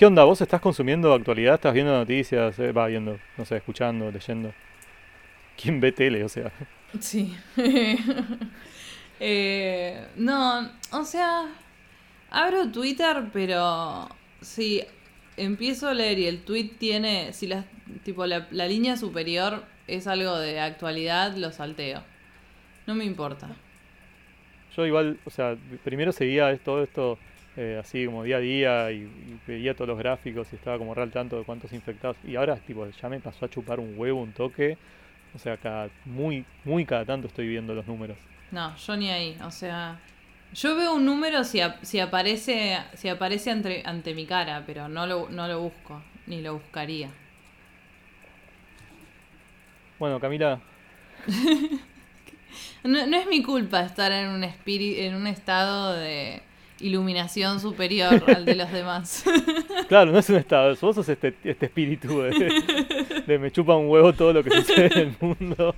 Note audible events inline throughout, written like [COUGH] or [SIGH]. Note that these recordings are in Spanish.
¿Qué onda? ¿Vos estás consumiendo actualidad? ¿Estás viendo noticias? Eh, Va viendo, no sé, escuchando, leyendo. ¿Quién ve tele? O sea, Sí. [LAUGHS] Eh, no, o sea, abro Twitter, pero si empiezo a leer y el tweet tiene, si la, tipo la, la línea superior es algo de actualidad, lo salteo. No me importa. yo igual, o sea, primero seguía todo esto eh, así como día a día y, y veía todos los gráficos y estaba como real tanto de cuántos infectados. Y ahora, tipo, ya me pasó a chupar un huevo, un toque. O sea, cada, muy, muy cada tanto estoy viendo los números. No, yo ni ahí. O sea, yo veo un número si, si aparece si aparece ante, ante mi cara, pero no lo, no lo busco, ni lo buscaría. Bueno, Camila, [LAUGHS] No, no es mi culpa estar en un en un estado de iluminación superior al de los demás. [LAUGHS] claro, no es un estado, vos sos este, este espíritu de, de me chupa un huevo todo lo que sucede en el mundo.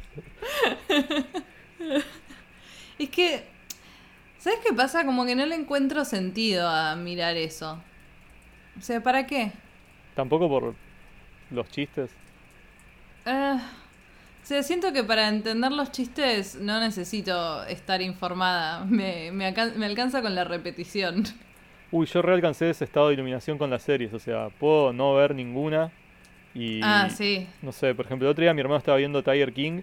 es que, ¿sabes qué pasa? Como que no le encuentro sentido a mirar eso. O sea, ¿para qué? Tampoco por los chistes. Eh, o sea, siento que para entender los chistes no necesito estar informada. Me, me, alcan- me alcanza con la repetición. Uy, yo realcancé ese estado de iluminación con las series, o sea, puedo no ver ninguna y... Ah, sí. No sé, por ejemplo, el otro día mi hermano estaba viendo Tiger King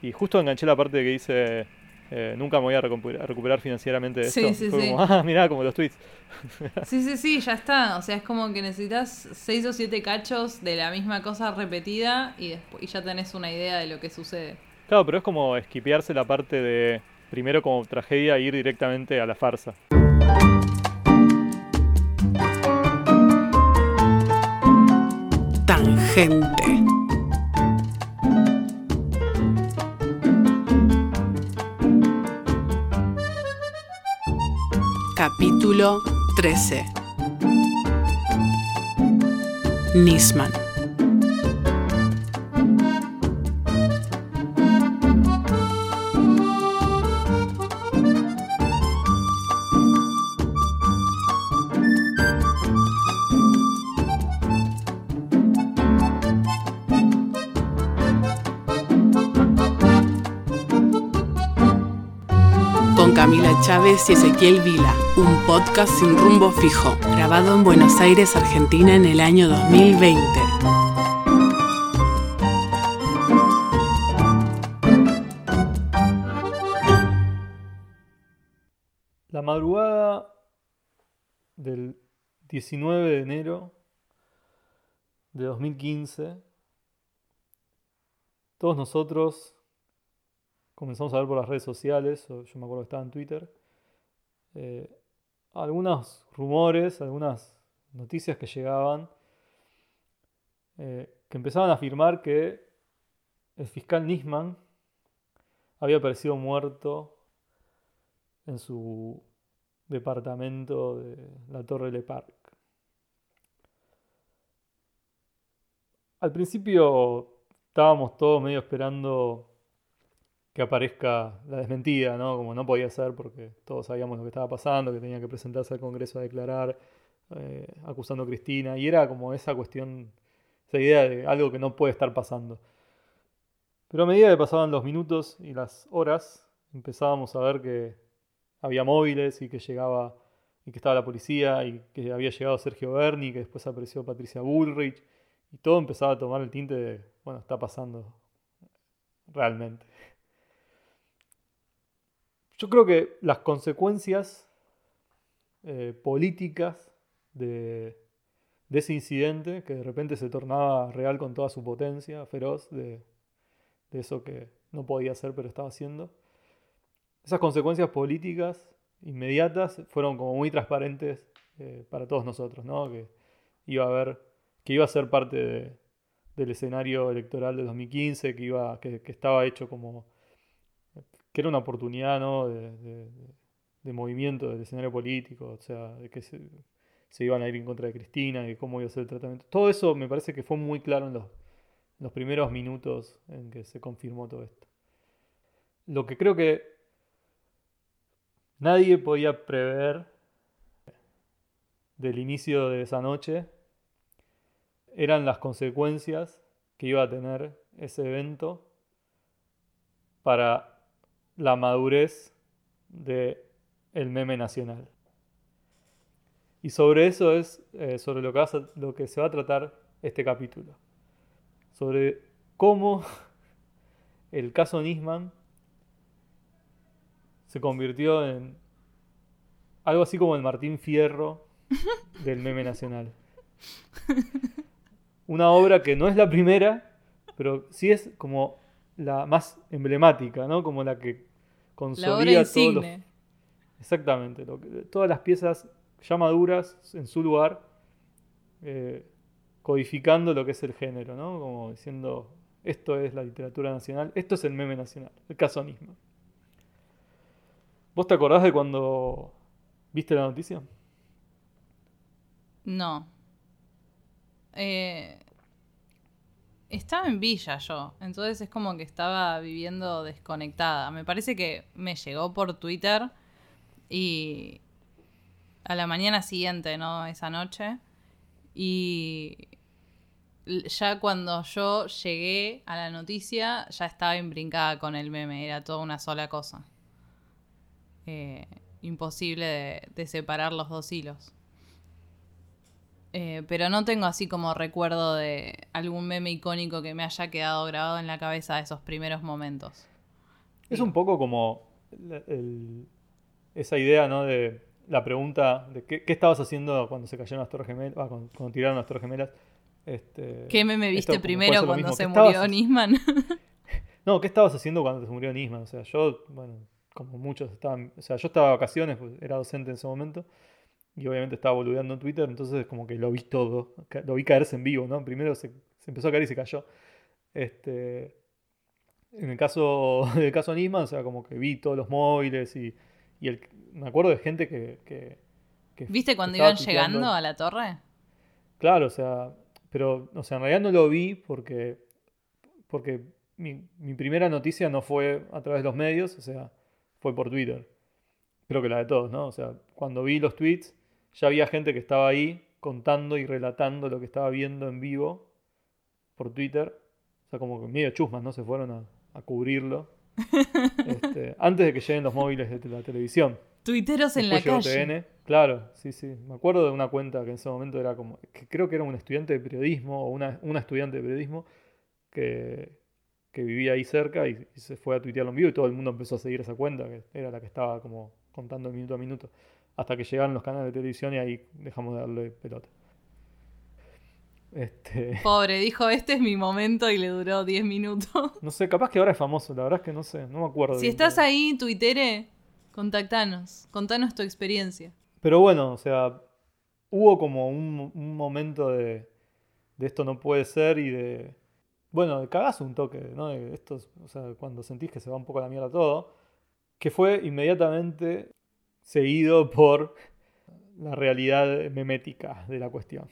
y justo enganché la parte que dice eh, nunca me voy a recuperar, financieramente de Sí, esto. sí, Fue sí. como, [LAUGHS] ah, mirá, como los tweets. [LAUGHS] Sí, sí, sí, ya está. O sea, es como que necesitas seis o siete cachos de la misma cosa repetida y, después, y ya tenés una idea de lo que sucede. Claro, pero es como esquipearse la parte de primero como tragedia e ir directamente a la farsa. Tangente. Capítulo 13. Nisman. Chávez y Ezequiel Vila, un podcast sin rumbo fijo, grabado en Buenos Aires, Argentina en el año 2020. La madrugada del 19 de enero de 2015, todos nosotros comenzamos a ver por las redes sociales, yo me acuerdo que estaba en Twitter, eh, algunos rumores, algunas noticias que llegaban, eh, que empezaban a afirmar que el fiscal Nisman había aparecido muerto en su departamento de la Torre Le Parc. Al principio estábamos todos medio esperando que aparezca la desmentida, ¿no? Como no podía ser porque todos sabíamos lo que estaba pasando, que tenía que presentarse al Congreso a declarar, eh, acusando a Cristina, y era como esa cuestión, esa idea de algo que no puede estar pasando. Pero a medida que pasaban los minutos y las horas, empezábamos a ver que había móviles y que llegaba y que estaba la policía y que había llegado Sergio Berni, que después apareció Patricia Bullrich y todo empezaba a tomar el tinte de, bueno, está pasando realmente. Yo creo que las consecuencias eh, políticas de, ese incidente, que de repente se tornaba real con toda su potencia, feroz, de, eso que no podía hacer pero estaba haciendo, esas consecuencias políticas inmediatas fueron como muy transparentes eh, para todos nosotros, ¿no? Que iba a ser parte de- del escenario electoral de 2015, que iba, que, que estaba hecho como, que era una oportunidad, ¿no? De, de- de movimiento del escenario político, o sea, de que se, iban a ir en contra de Cristina y cómo iba a ser el tratamiento. Todo eso me parece que fue muy claro en los primeros minutos en que se confirmó todo esto. Lo que creo que nadie podía prever del inicio de esa noche eran las consecuencias que iba a tener ese evento para la madurez del el meme nacional. Y sobre eso es eh, sobre lo que, lo que se va a tratar este capítulo. Sobre cómo [LAUGHS] el caso Nisman se convirtió en algo así como el Martín Fierro [LAUGHS] del meme nacional. Una obra que no es la primera, pero sí es como la más emblemática, ¿no? Como la que consolida todos los... Exactamente, todas las piezas ya maduras en su lugar, eh, codificando lo que es el género, ¿no? Como diciendo, esto es la literatura nacional, esto es el meme nacional, el casonismo. ¿Vos te acordás de cuando viste la noticia? No. Eh, estaba en Villa yo, entonces es como que estaba viviendo desconectada. Me parece que me llegó por Twitter y a la mañana siguiente, ¿no? Esa noche. Y ya cuando yo llegué a la noticia, ya estaba imbrincada con el meme, era toda una sola cosa. Eh, imposible de, separar los dos hilos. Eh, pero no tengo así como recuerdo de algún meme icónico que me haya quedado grabado en la cabeza de esos primeros momentos. Es un poco como esa idea, ¿no? De la pregunta de qué, estabas haciendo cuando se cayeron las Torres Gemelas, ah, cuando, tiraron las Torres Gemelas. Este, ¿Qué me viste primero cuando se murió Nisman? [LAUGHS] no, ¿qué estabas haciendo cuando se murió Nisman? O sea, yo, bueno, como muchos estaban, o sea, yo estaba de vacaciones, pues, era docente en ese momento, y obviamente estaba boludeando en Twitter, entonces como que lo vi todo, lo vi caerse en vivo, ¿no? Primero se, empezó a caer y se cayó. Este, en el caso [LAUGHS] del caso Nisman, o sea, como que vi todos los móviles y y el, me acuerdo de gente que... ¿Viste cuando iban llegando a la torre? Claro, o sea, pero, o sea, en realidad no lo vi porque, porque mi, primera noticia no fue a través de los medios, o sea, fue por Twitter. Creo que la de todos, ¿no? O sea, cuando vi los tweets, ya había gente que estaba ahí contando y relatando lo que estaba viendo en vivo por Twitter. O sea, como que medio chusmas, ¿no? Se fueron a, a cubrirlo. [LAUGHS] Este, antes de que lleguen los móviles de la televisión. Twitteros en la calle. Claro, sí, sí. Me acuerdo de una cuenta que en ese momento era como, que creo que era un estudiante de periodismo o una, estudiante de periodismo que, vivía ahí cerca y, se fue a tuitearlo en vivo y todo el mundo empezó a seguir esa cuenta, que era la que estaba como contando minuto a minuto, hasta que llegaron los canales de televisión y ahí dejamos de darle pelota. Este... [LAUGHS] Pobre, dijo, este es mi momento y le duró 10 minutos. [LAUGHS] No sé, capaz que ahora es famoso, la verdad es que no sé, no me acuerdo. Si estás ahí, tuitere, contactanos, contanos tu experiencia. Pero bueno, o sea, hubo como un, momento de, de, esto no puede ser y de, bueno, de cagazo un toque, ¿no? De esto, o sea, cuando sentís que se va un poco a la mierda todo, que fue inmediatamente seguido por la realidad memética de la cuestión.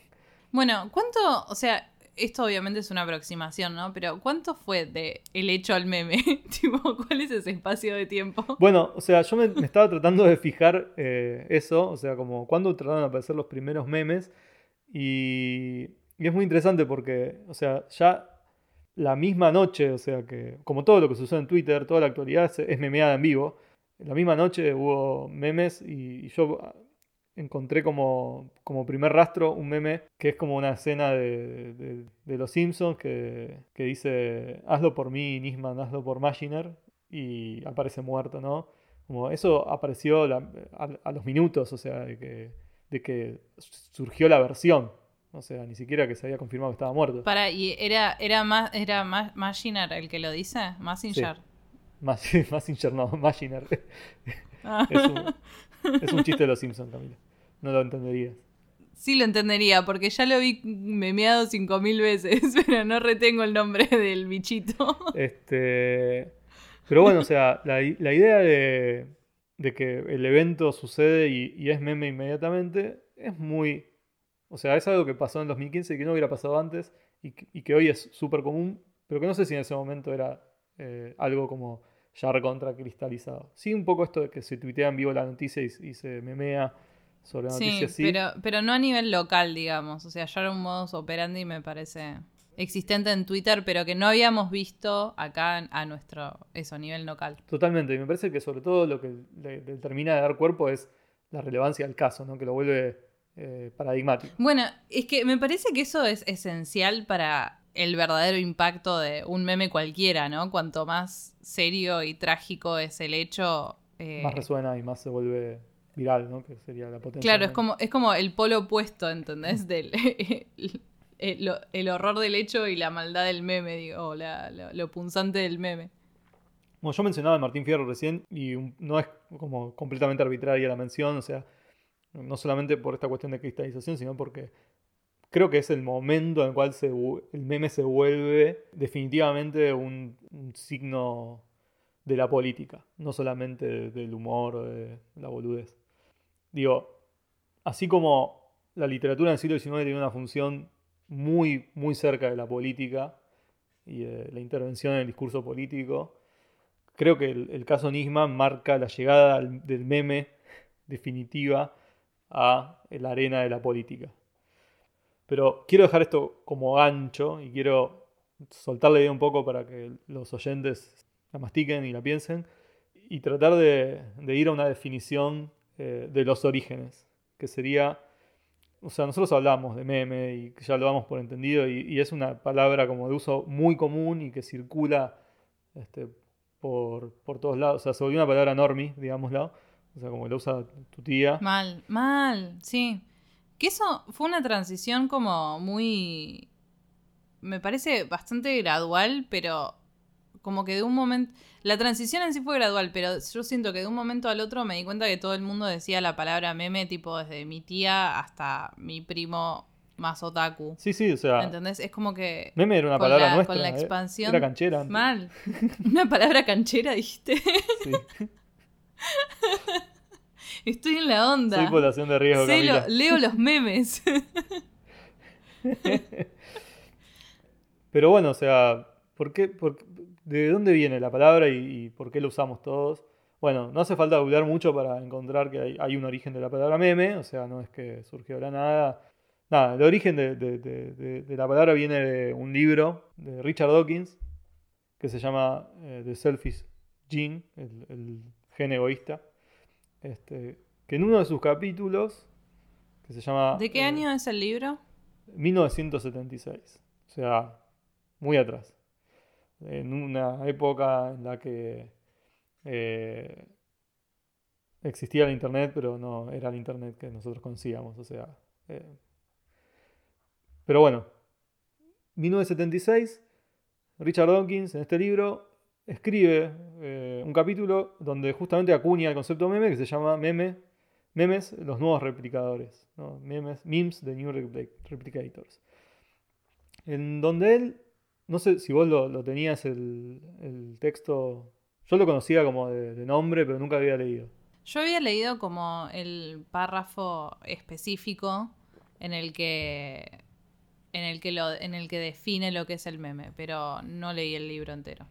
Bueno, ¿cuánto, o sea, esto obviamente es una aproximación, ¿no? Pero ¿cuánto fue de el hecho al meme? [LAUGHS] tipo, ¿cuál es ese espacio de tiempo? Bueno, o sea, yo me, estaba tratando de fijar eh, eso, o sea, como cuándo trataron de aparecer los primeros memes y, y es muy interesante porque, o sea, ya la misma noche, o sea que, como todo lo que usa en Twitter, toda la actualidad es, memeada en vivo. La misma noche hubo memes y yo encontré como, como primer rastro un meme que es como una escena de, Los Simpsons que, dice hazlo por mí, Nisman, hazlo por Machiner y aparece muerto, ¿no? Como eso apareció a, los minutos, o sea, de que, de que surgió la versión. O sea, ni siquiera que se había confirmado que estaba muerto. Para, ¿y era, era más, era Machiner el que lo dice? Massinger. Sí. Massinger [LAUGHS] no, [LAUGHS] Machiner. Ah. es, un, es un chiste de los Simpsons, Camila no lo entenderías. Sí lo entendería, porque ya lo vi memeado cinco mil veces, [LAUGHS] pero no retengo el nombre del bichito. Este, pero bueno, o sea, la, idea de, que el evento sucede y, es meme inmediatamente es muy... O sea, es algo que pasó en 2015 y que no hubiera pasado antes y, que hoy es súper común, pero que no sé si en ese momento era eh, algo como ya recontra cristalizado. Sí, un poco esto de que se tuitea en vivo la noticia y se memea sobre Sí, noticias sí. pero, pero no a nivel local, digamos. O sea, ya era un modus operandi, me parece, existente en Twitter, pero que no habíamos visto acá a nuestro, eso, a nivel local. Totalmente, y me parece que sobre todo lo que le, le termina de dar cuerpo es la relevancia del caso, ¿no? que lo vuelve eh, paradigmático. Bueno, es que me parece que eso es esencial para el verdadero impacto de un meme cualquiera, ¿no? Cuanto más serio y trágico es el hecho. eh, Más resuena y más se vuelve viral, ¿no? que sería la potencia. Claro, es como, es como el polo opuesto, ¿entendés? [LAUGHS] Del, el, el- el horror del hecho y la maldad del meme, digo, o la- lo punzante del meme. Bueno, yo mencionaba a Martín Fierro recién y un- no es como completamente arbitraria la mención, o sea, no solamente por esta cuestión de cristalización, sino porque creo que es el momento en el cual el meme se vuelve definitivamente un, signo de la política, no solamente de- del humor de la boludez. Digo, así como la literatura en el siglo XIX tiene una función muy, muy cerca de la política y de la intervención en el discurso político, creo que el, el caso Nisman marca la llegada del meme definitiva a la arena de la política. Pero quiero dejar esto como gancho y quiero soltar la idea un poco para que los oyentes la mastiquen y la piensen y tratar de, de ir a una definición eh, de los orígenes, que sería, o sea, nosotros hablamos de meme y ya lo damos por entendido y, y es una palabra como de uso muy común y que circula este, por, por todos lados, o sea, se volvió una palabra normie, digámoslo, o sea, como la usa tu tía. Mal, mal, sí. Que eso fue una transición como muy... Me parece bastante gradual, pero como que de un momento... La transición en sí fue gradual, pero yo siento que de un momento al otro me di cuenta que todo el mundo decía la palabra meme, tipo desde mi tía hasta mi primo más otaku. Sí, sí, o sea, ¿Entendés? Es como que... meme era una palabra la- nuestra. con la ¿eh? expansión- Era canchera. antes. Mal. [LAUGHS] Una palabra canchera, dijiste. [LAUGHS] Sí. [LAUGHS] Estoy en la onda. Soy población de riesgo, lo- leo los memes. [LAUGHS] Pero bueno, o sea, ¿por qué, por- ¿de dónde viene la palabra y, y por qué la usamos todos? Bueno, no hace falta googlear mucho para encontrar que hay, hay un origen de la palabra meme, o sea, no es que surgió de la nada. Nada, el origen de, de- de- de- de la palabra viene de un libro de Richard Dawkins que se llama eh, The Selfish Gene, el, el gen egoísta, este, que en uno de sus capítulos, que se llama... ¿De qué eh, año es el libro? 1976. O sea, muy atrás. En una época en la que eh, existía el Internet, pero no era el Internet que nosotros conocíamos. O sea. eh. Pero bueno. 1976. Richard Dawkins en este libro escribe eh, un capítulo donde justamente acuña el concepto meme que se llama meme, memes, los nuevos replicadores, ¿no? memes, memes, the new repli- replicators. En donde él, no sé si vos lo, lo tenías el, el texto, yo lo conocía como de, de nombre, pero nunca había leído. Yo había leído como el párrafo específico en el que en el que lo en el que define lo que es el meme, pero no leí el libro entero.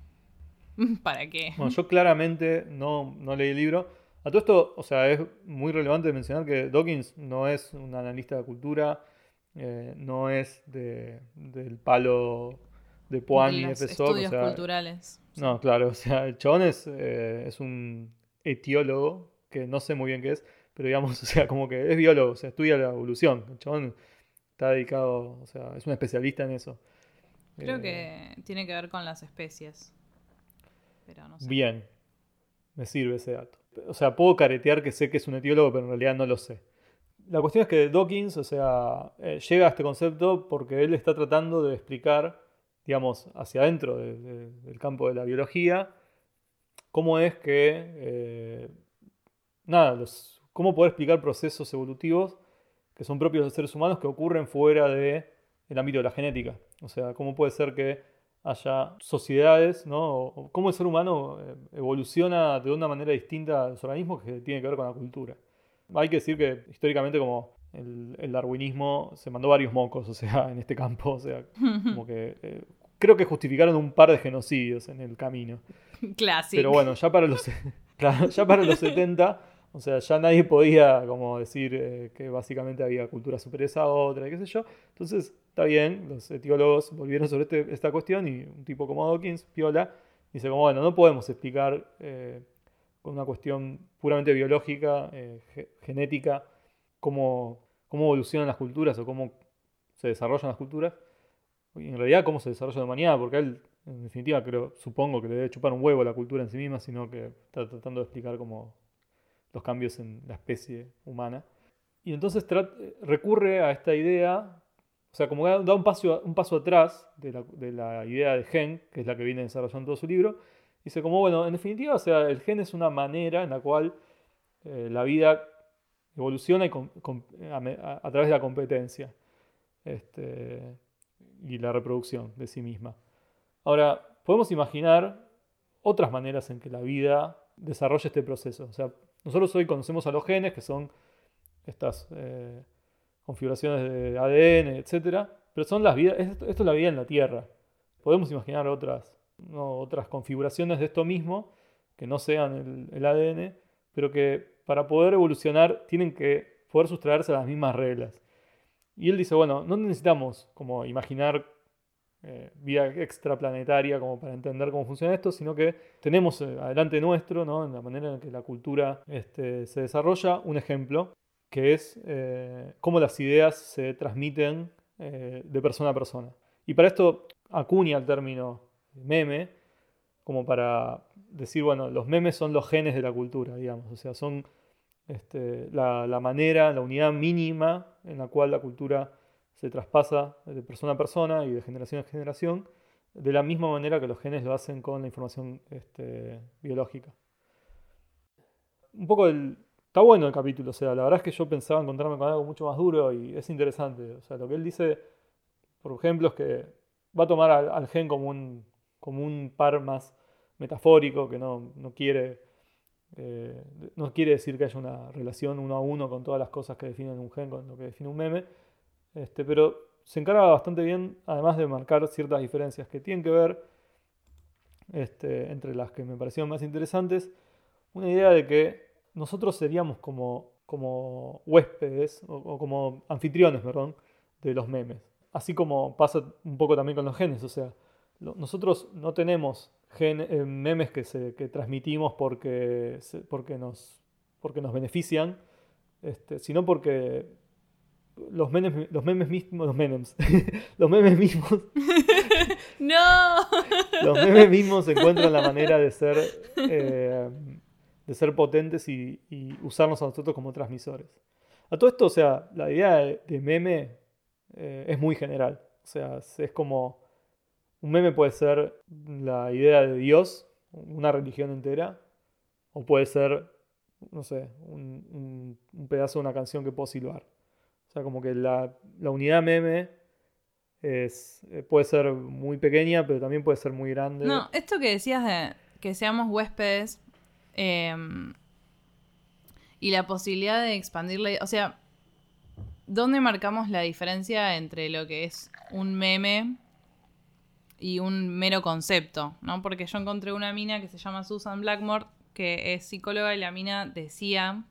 [LAUGHS] ¿Para qué? Bueno, yo claramente no, no leí el libro. A todo esto, o sea, es muy relevante mencionar que Dawkins no es un analista de cultura, eh, no es de, del palo de Puan y FSOC. o estudios sea, culturales. No, claro, [LAUGHS] o sea, el chabón es, eh, es un etiólogo, que no sé muy bien qué es, pero digamos, [LAUGHS] o sea, como que es biólogo, o sea, estudia la evolución. El chabón está dedicado, o sea, es un especialista en eso. Creo Eh, que tiene que ver con las especies. Bien, me sirve ese dato. O sea, puedo caretear que sé que es un etiólogo, pero en realidad no lo sé. La cuestión es que Dawkins, o sea, eh, llega a este concepto porque él está tratando de explicar, digamos, hacia adentro de- de- del campo de la biología, cómo es que, eh, nada, cómo poder explicar procesos evolutivos que son propios de seres humanos que ocurren fuera del ámbito de la genética. O sea, cómo puede ser que haya sociedades, ¿no? Cómo el ser humano eh, evoluciona de una manera distinta a los organismos que tiene que ver con la cultura. Hay que decir que históricamente como el, el darwinismo se mandó varios mocos, [LAUGHS] o sea, en este campo, o sea, como que eh, creo que justificaron un par de genocidios en el camino. Clásico. Pero bueno, ya para los, [LAUGHS] ya para los 70, O sea, ya nadie podía como decir eh, que básicamente había cultura superior a otra y qué sé yo. Entonces, está bien, los etiólogos volvieron sobre este- esta cuestión y un tipo como Dawkins, Piola, dice como, bueno, no podemos explicar eh, con una cuestión puramente biológica, eh, ge- genética, cómo, cómo evolucionan las culturas o cómo se desarrollan las culturas. En realidad cómo se desarrolla la humanidad, porque él, en definitiva, creo, supongo que le debe chupar un huevo la cultura en sí misma, sino que está tratando de explicar cómo los cambios en la especie humana. Y entonces recurre a esta idea, o sea, como da un paso, un paso atrás de la, de la idea de gen, que es la que viene desarrollando todo su libro, dice como, bueno, en definitiva, o sea, el gen es una manera en la cual eh, la vida evoluciona a través de la competencia este, y la reproducción de sí misma. Ahora, podemos imaginar otras maneras en que la vida desarrolla este proceso. O sea, nosotros hoy conocemos a los genes, que son estas eh, configuraciones de ADN, etcétera, pero son las vidas, esto, es la vida en la Tierra. Podemos imaginar otras, otras configuraciones de esto mismo, que no sean el, el ADN, pero que para poder evolucionar tienen que poder sustraerse a las mismas reglas. Y él dice, bueno, no necesitamos como imaginar eh, vida extraplanetaria como para entender cómo funciona esto, sino que tenemos eh, adelante nuestro, ¿no? en la manera en que la cultura este, se desarrolla, un ejemplo, que es eh, cómo las ideas se transmiten eh, de persona a persona. Y para esto acuña el término meme, como para decir, bueno, los memes son los genes de la cultura, digamos, o sea, son este, la, manera, la unidad mínima en la cual la cultura se traspasa de persona a persona y de generación a generación, de la misma manera que los genes lo hacen con la información este, biológica. Un poco el... Está bueno el capítulo, o sea, la verdad es que yo pensaba encontrarme con algo mucho más duro y es interesante. O sea, lo que él dice, por ejemplo, es que va a tomar al, gen como un, como un par más metafórico, que no, no quiere eh, no quiere decir que haya una relación uno a uno con todas las cosas que definen un gen, con lo que define un meme, este, pero se encarga bastante bien, además de marcar ciertas diferencias que tienen que ver, este, entre las que me parecieron más interesantes, una idea de que nosotros seríamos como, como huéspedes, o, o como anfitriones, perdón, de los memes. Así como pasa un poco también con los genes, o sea, lo- nosotros no tenemos gen- eh, memes que, se, que transmitimos porque, se- porque, nos, porque nos benefician, este, sino porque los memes, los memes mismos, los memes, [LAUGHS] los memes mismos, [LAUGHS] ¡No! los memes mismos encuentran la manera de ser, eh, de ser potentes y, y usarnos a nosotros como transmisores. A todo esto, o sea, la idea de, meme eh, es muy general. O sea, es, como un meme puede ser la idea de Dios, una religión entera, o puede ser, no sé, un pedazo de una canción que puedo silbar. O sea, como que la, la unidad meme es, eh, puede ser muy pequeña, pero también puede ser muy grande. No, esto que decías de que seamos huéspedes eh, y la posibilidad de expandirle, o sea, ¿dónde marcamos la diferencia entre lo que es un meme y un mero concepto? ¿no? Porque yo encontré una mina que se llama Susan Blackmore, que es psicóloga y la mina decía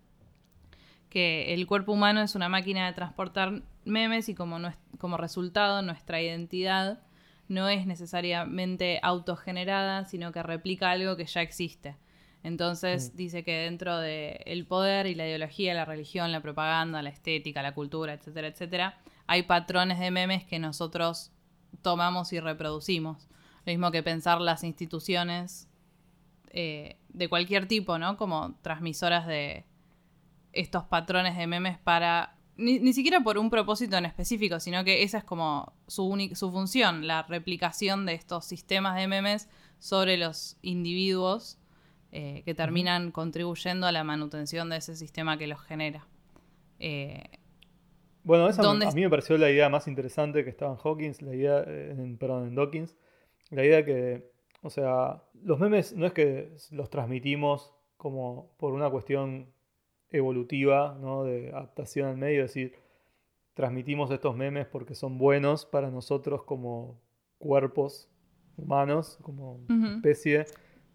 que el cuerpo humano es una máquina de transportar memes y como, como resultado nuestra identidad no es necesariamente autogenerada, sino que replica algo que ya existe. Entonces dice que dentro del poder y la ideología, la religión, la propaganda, la estética, la cultura, etcétera, etcétera, hay patrones de memes que nosotros tomamos y reproducimos. Lo mismo que pensar las instituciones eh, de cualquier tipo, ¿no? Como transmisoras de estos patrones de memes para ni, ni siquiera por un propósito en específico, sino que esa es como su, su función, la replicación de estos sistemas de memes sobre los individuos eh, que terminan contribuyendo a la manutención de ese sistema que los genera. Eh, Bueno, esa me- ¿Dónde a mí me pareció la idea más interesante que estaba en Hawkins, la idea, eh, en, perdón, en Dawkins, la idea que, o sea, los memes no es que los transmitimos como por una cuestión evolutiva, ¿no? De adaptación al medio, es decir, transmitimos estos memes porque son buenos para nosotros como cuerpos humanos, como especie.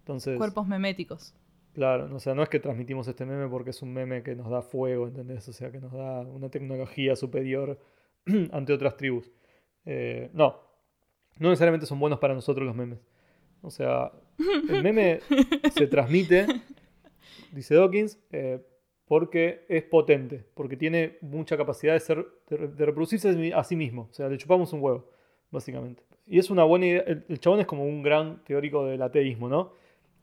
Entonces, cuerpos meméticos. Claro, o sea, no es que transmitimos este meme porque es un meme que nos da fuego, ¿entendés? O sea, que nos da una tecnología superior [CLEARS THROAT] ante otras tribus. Eh, no, no necesariamente son buenos para nosotros los memes. O sea, el [LAUGHS] meme se transmite, dice Dawkins, eh, porque es potente, porque tiene mucha capacidad de, ser, de, reproducirse a sí mismo. O sea, le chupamos un huevo, básicamente. Y es una buena idea. El, chabón es como un gran teórico del ateísmo, ¿no?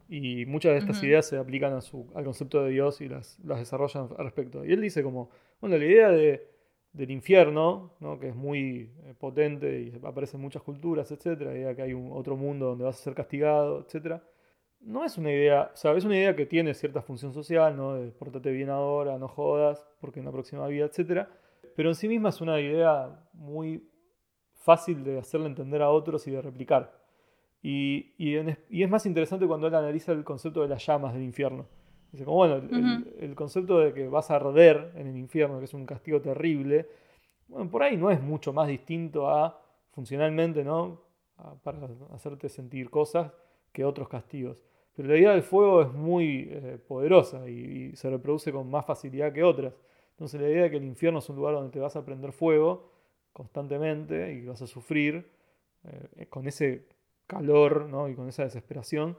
Y muchas de estas ideas se aplican a su, al concepto de Dios y las, las desarrollan al respecto. Y él dice como, bueno, la idea de, del infierno, ¿no? que es muy eh, potente y aparece en muchas culturas, etc. La idea de que hay un otro mundo donde vas a ser castigado, etc no es una idea, o sea, es una idea que tiene cierta función social, ¿no? De portate bien ahora, no jodas, porque en la próxima vida, etc. Pero en sí misma es una idea muy fácil de hacerle entender a otros y de replicar. Y, es más interesante cuando él analiza el concepto de las llamas del infierno. Dice, como bueno, el, concepto de que vas a arder en el infierno, que es un castigo terrible, bueno, por ahí no es mucho más distinto a, funcionalmente, ¿no? para hacerte sentir cosas que otros castigos. Pero la idea del fuego es muy eh, poderosa y, se reproduce con más facilidad que otras. Entonces la idea de que el infierno es un lugar donde te vas a prender fuego constantemente y vas a sufrir eh, con ese calor y con esa desesperación,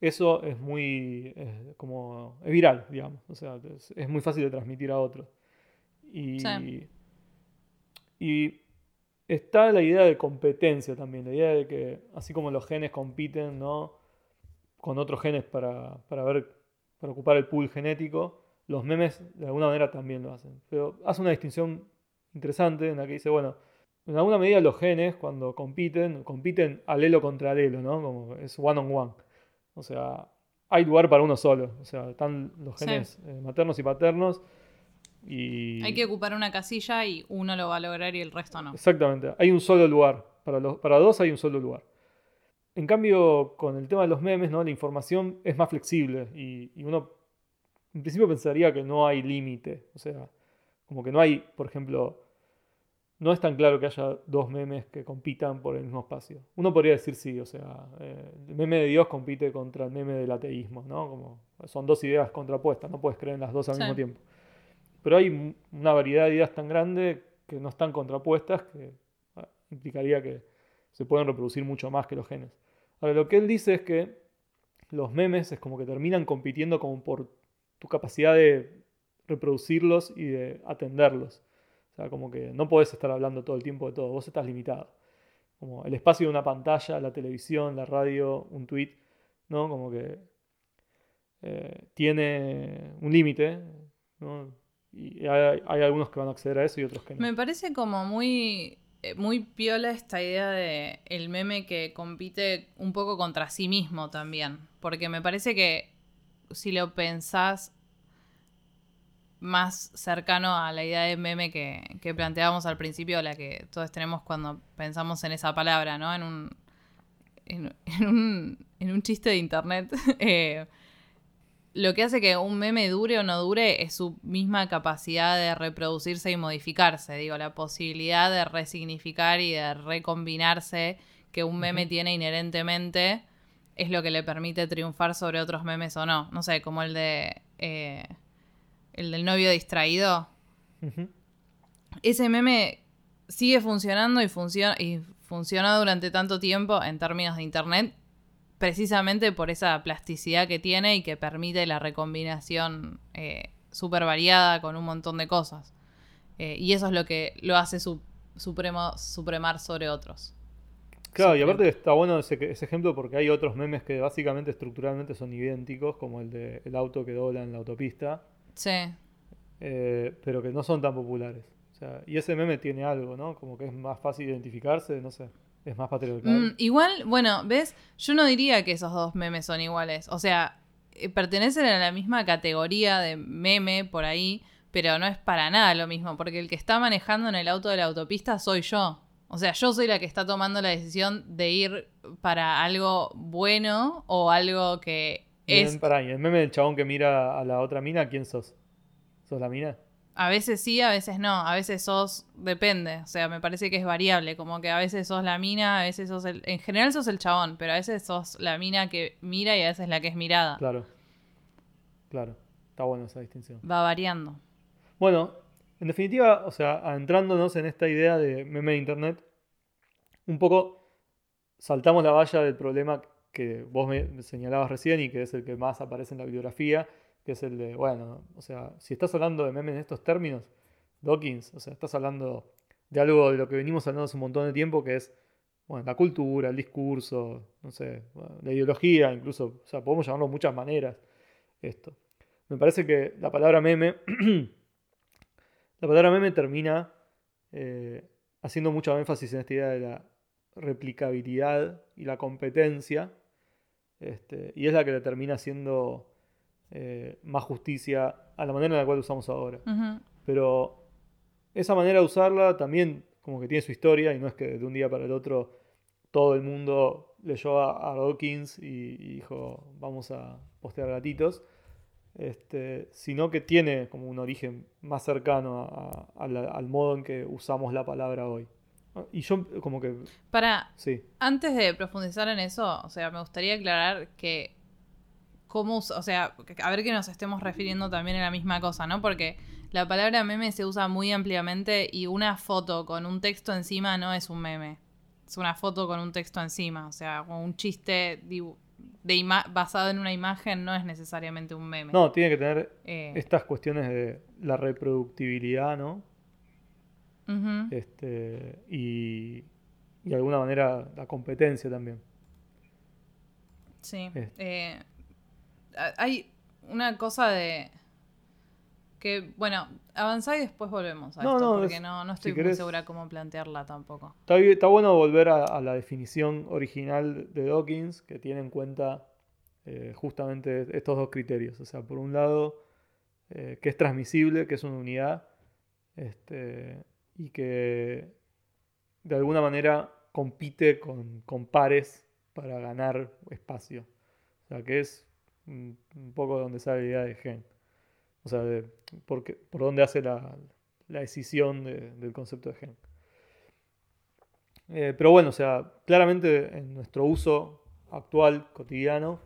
eso es muy como es viral, digamos. O sea, es, muy fácil de transmitir a otros. Y, y está la idea de competencia también, la idea de que así como los genes compiten, ¿no? con otros genes para, ver, para ocupar el pool genético, los memes de alguna manera también lo hacen. Pero hace una distinción interesante en la que dice, bueno, en alguna medida los genes cuando compiten, compiten alelo contra alelo, ¿no? Como es one on one. O sea, hay lugar para uno solo. O sea, están los genes eh, maternos y paternos. Y... Hay que ocupar una casilla y uno lo va a lograr y el resto no. Exactamente. Hay un solo lugar. Para, los, para dos hay un solo lugar. En cambio, con el tema de los memes, ¿no? la información es más flexible y, uno en principio pensaría que no hay límite. O sea, como que no hay, por ejemplo, no es tan claro que haya dos memes que compitan por el mismo espacio. Uno podría decir sí, o sea, eh, el meme de Dios compite contra el meme del ateísmo, ¿no? Como son dos ideas contrapuestas, no puedes creer en las dos al mismo tiempo. Pero hay una variedad de ideas tan grande que no están contrapuestas que ah, implicaría que se pueden reproducir mucho más que los genes. Ahora, lo que él dice es que los memes es como que terminan compitiendo como por tu capacidad de reproducirlos y de atenderlos. Como que no podés estar hablando todo el tiempo de todo, vos estás limitado. Como el espacio de una pantalla, la televisión, la radio, un tweet, ¿no? Como que eh, tiene un límite, ¿no? Y hay, hay, algunos que van a acceder a eso y otros que no. Me parece como muy eh, muy piola esta idea de el meme que compite un poco contra sí mismo también. Porque me parece que si lo pensás más cercano a la idea de meme que, que planteábamos al principio, la que todos tenemos cuando pensamos en esa palabra, ¿no? En un, en, un, en un chiste de internet. [LAUGHS] eh, lo que hace que un meme dure o no dure es su misma capacidad de reproducirse y modificarse. Digo, la posibilidad de resignificar y de recombinarse que un meme tiene inherentemente es lo que le permite triunfar sobre otros memes o no. No sé, como el de. Eh, el del novio distraído. Ese meme sigue funcionando y, funciona y funciona durante tanto tiempo en términos de internet precisamente por esa plasticidad que tiene y que permite la recombinación eh, súper variada con un montón de cosas. Eh, y eso es lo que lo hace su, supremo, supremar sobre otros. Claro, y aparte está bueno ese, ejemplo porque hay otros memes que básicamente estructuralmente son idénticos, como el de el auto que dobla en la autopista. Sí. Eh, pero que no son tan populares. y ese meme tiene algo, ¿no? Como que es más fácil identificarse, no sé. Es más patriarcal. Mm, igual, bueno, ¿ves? Yo no diría que esos dos memes son iguales. O sea, eh, pertenecen a la misma categoría de meme por ahí, pero no es para nada lo mismo, porque el que está manejando en el auto de la autopista soy yo. O sea, yo soy la que está tomando la decisión de ir para algo bueno o algo que es... Para, ¿y el meme del chabón que mira a la otra mina, ¿quién sos? ¿Sos la mina? A veces sí, a veces no. A veces sos. Depende. O sea, me parece que es variable. Como que a veces sos la mina, a veces sos el. En general sos el chabón, pero a veces sos la mina que mira y a veces la que es mirada. Claro. Claro, está buena esa distinción. Va variando. Bueno, en definitiva, o sea, adentrándonos en esta idea de meme de internet, un poco saltamos la valla del problema que vos me señalabas recién y que es el que más aparece en la bibliografía, que es el de, bueno, o sea, si estás hablando de memes en estos términos, Dawkins, o sea, estás hablando de algo de lo que venimos hablando hace un montón de tiempo, que es, bueno, la cultura, el discurso, no sé, la ideología, incluso, o sea, podemos llamarlo de muchas maneras, esto. Me parece que la palabra meme, [CLEARS THROAT] la palabra meme termina eh, haciendo mucho énfasis en esta idea de la replicabilidad y la competencia, este, y es la que le termina haciendo eh, más justicia a la manera en la cual usamos ahora. Pero esa manera de usarla también como que tiene su historia y no es que de un día para el otro todo el mundo leyó a, a Dawkins y, y dijo vamos a postear gatitos, este, sino que tiene como un origen más cercano a- a la- al modo en que usamos la palabra hoy. Y yo como que, Para, sí, antes de profundizar en eso, o sea, me gustaría aclarar que cómo, o sea, a ver que nos estemos refiriendo también a la misma cosa, ¿no? Porque la palabra meme se usa muy ampliamente y una foto con un texto encima no es un meme. Es una foto con un texto encima, o sea, un chiste de ima- basado en una imagen no es necesariamente un meme. no, tiene que tener Eh, estas cuestiones de la reproductibilidad, ¿no? Este, y, y de alguna manera la competencia también. Sí. Eh. eh, hay una cosa de. Que, bueno, avanzá y después volvemos a No, esto, no, porque es- no, no si estoy muy querés- segura cómo plantearla tampoco. Está, está bueno volver a, a la definición original de Dawkins, que tiene en cuenta eh, justamente estos dos criterios. O sea, por un lado, eh, que es transmisible, que es una unidad, este, y que de alguna manera compite con, con pares para ganar espacio. O sea, que es un, poco de donde sale la idea de gen. O sea, de, por, qué- por dónde hace la, la decisión de- del concepto de gen. Eh, pero bueno, o sea, claramente en nuestro uso actual, cotidiano,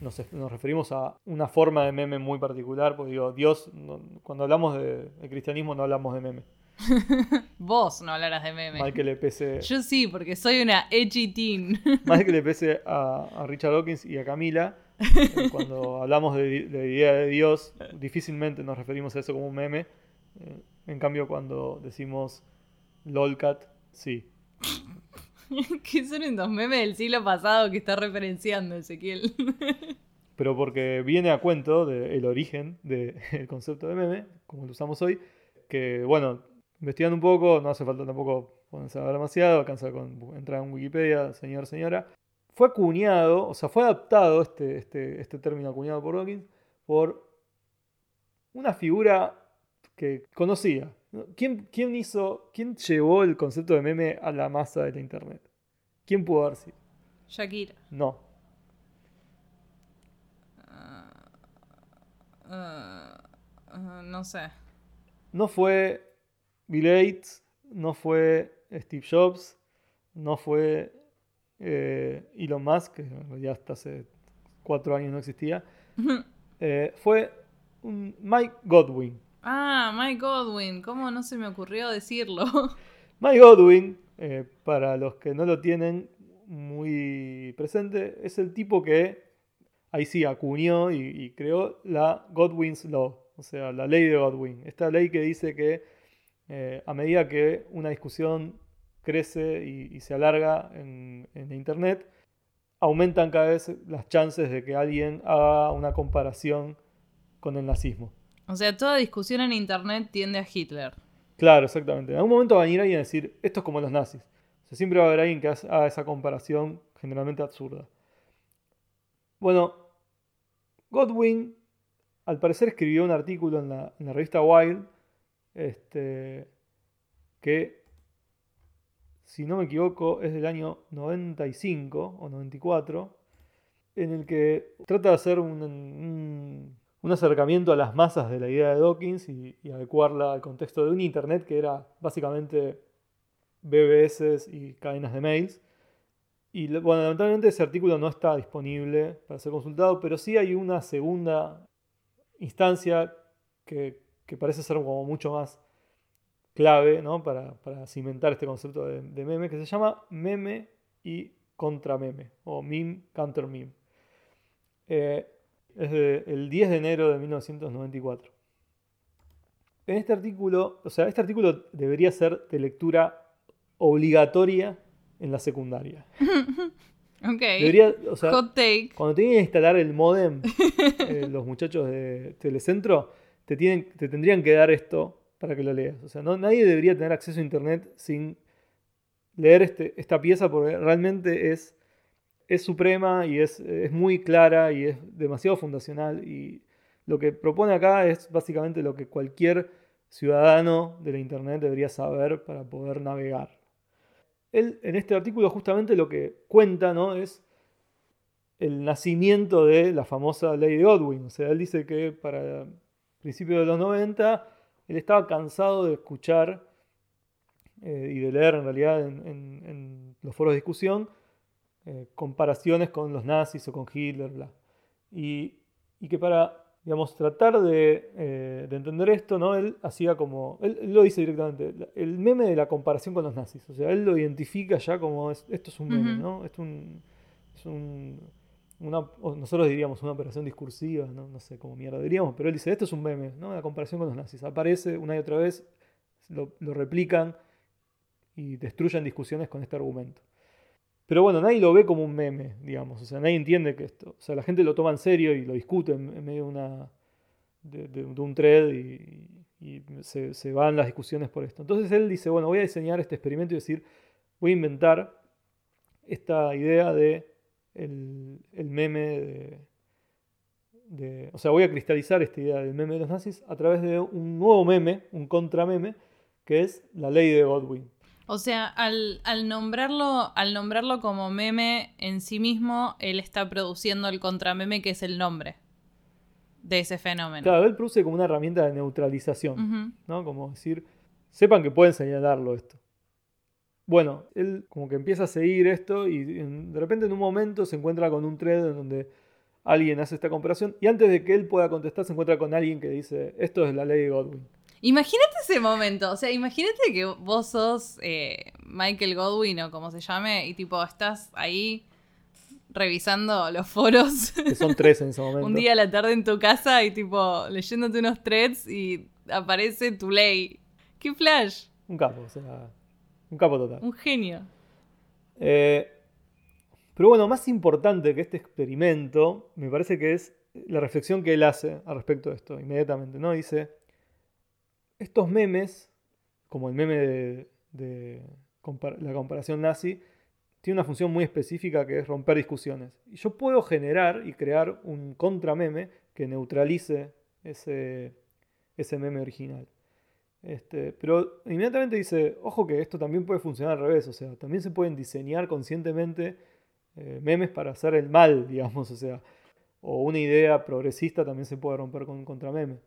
nos, nos referimos a una forma de meme muy particular, porque digo, Dios, cuando hablamos de, de cristianismo no hablamos de meme. [LAUGHS] Vos no hablarás de meme. Mal que le pese, Yo sí, porque soy una edgy teen. mal que le pese a, a Richard Dawkins y a Camila, eh, cuando [LAUGHS] hablamos de, de idea de Dios, difícilmente nos referimos a eso como un meme. Eh, en cambio, cuando decimos LOLCAT, sí. [LAUGHS] que son estos memes del siglo pasado que está referenciando Ezequiel. pero porque viene a cuento del origen del concepto de meme, como lo usamos hoy, que bueno, investigando un poco, no hace falta tampoco ponerse a ver demasiado, alcanza con entrar en Wikipedia, señor, señora, fue acuñado, o sea, fue adaptado este, este, este término acuñado por Dawkins por una figura que conocía. ¿no? ¿Quién, ¿Quién hizo, quién llevó el concepto de meme a la masa de la internet? ¿Quién pudo haber sido? Shakira. No. Ah, ah, no sé. No fue Bill Gates, no fue Steve Jobs, no fue eh, Elon Musk, que realidad hasta hace cuatro años no existía. Eh, fue un Mike Godwin. Ah, Mike Godwin. ¿Cómo no se me ocurrió decirlo? [LAUGHS] Mike Godwin, eh, para los que no lo tienen muy presente, es el tipo que ahí sí acuñó y, y creó la Godwin's Law, o sea, la ley de Godwin. Esta ley que dice que eh, a medida que una discusión crece y, y se alarga en, en Internet, aumentan cada vez las chances de que alguien haga una comparación con el nazismo. O sea, toda discusión en internet tiende a Hitler. Claro, exactamente. En algún momento va a venir alguien a decir, esto es como los nazis. O sea, siempre va a haber alguien que haga esa comparación generalmente absurda. Bueno, Godwin al parecer escribió un artículo en la, en la revista Wired este, que, si no me equivoco, es del año 95 o 94, en el que trata de hacer un, un- acercamiento a las masas de la idea de Dawkins y, y adecuarla al contexto de un Internet que era básicamente BBS y cadenas de mails. Y bueno, lamentablemente ese artículo no está disponible para ser consultado, pero sí hay una segunda instancia que, que parece ser como mucho más clave ¿no? para, para cimentar este concepto de, de meme, que se llama meme y contrameme, o meme counter meme. Eh, es de- el 10 de enero de 1994. En este artículo, o sea, este artículo debería ser de lectura obligatoria en la secundaria. [LAUGHS] Ok. Debería, o sea, Hot take. cuando te tienen que instalar el modem, eh, los muchachos de Telecentro, te, tendrían que dar esto para que lo leas. O sea, no, nadie debería tener acceso a internet sin leer este, esta pieza porque realmente es, es suprema y es, es muy clara y es demasiado fundacional. Y lo que propone acá es básicamente lo que cualquier ciudadano de la internet debería saber para poder navegar. Él en este artículo justamente lo que cuenta ¿no? es el nacimiento de la famosa ley de Godwin. O sea, él dice que para principios de los 90 él estaba cansado de escuchar eh, y de leer en realidad en, en- en los foros de discusión eh, comparaciones con los nazis o con Hitler, bla. Y, y que para, digamos, tratar de, eh, de entender esto, ¿no? Él hacía como, él, él lo dice directamente, el meme de la comparación con los nazis. O sea, él lo identifica ya como, es- esto es un meme. ¿no? Es un, es un, nosotros diríamos una operación discursiva, ¿no? no sé cómo mierda diríamos, pero él dice, esto es un meme, ¿no? La comparación con los nazis. Aparece una y otra vez, lo, lo replican y destruyen discusiones con este argumento. Pero bueno, nadie lo ve como un meme, digamos. O sea, nadie entiende que esto. O sea, la gente lo toma en serio y lo discute en, medio de, una, de, un thread y, y se, se van las discusiones por esto. Entonces él dice, bueno, voy a diseñar este experimento y decir, voy a inventar esta idea de el, el meme de, de- O sea, voy a cristalizar esta idea del meme de los nazis a través de un nuevo meme, un contrameme, que es la ley de Godwin. O sea, al, al nombrarlo, al nombrarlo como meme en sí mismo, él está produciendo el contrameme que es el nombre de ese fenómeno. Claro, él produce como una herramienta de neutralización. ¿no? Como decir, sepan que pueden señalarlo esto. Bueno, él como que empieza a seguir esto y de repente en un momento se encuentra con un thread en donde alguien hace esta comparación y antes de que él pueda contestar se encuentra con alguien que dice, esto es la ley de Godwin. Imagínate ese momento, o sea, imagínate que vos sos eh, Michael Godwin o como se llame y tipo estás ahí revisando los foros Que son tres en ese [LAUGHS] momento. un día a la tarde en tu casa y tipo leyéndote unos threads y aparece tu ley. ¡Qué flash! Un capo, o sea, un capo total. Un genio. Eh, pero bueno, más importante que este experimento, me parece que es la reflexión que él hace al respecto de esto, inmediatamente, ¿no? Dice, estos memes, como el meme de, de compar- la comparación nazi, tiene una función muy específica que es romper discusiones. Y yo puedo generar y crear un contrameme que neutralice ese, ese meme original. Este, pero inmediatamente dice, ojo que esto también puede funcionar al revés, o sea, también se pueden diseñar conscientemente eh, memes para hacer el mal, [LAUGHS] digamos, o sea, o una idea progresista también se puede romper con un contrameme.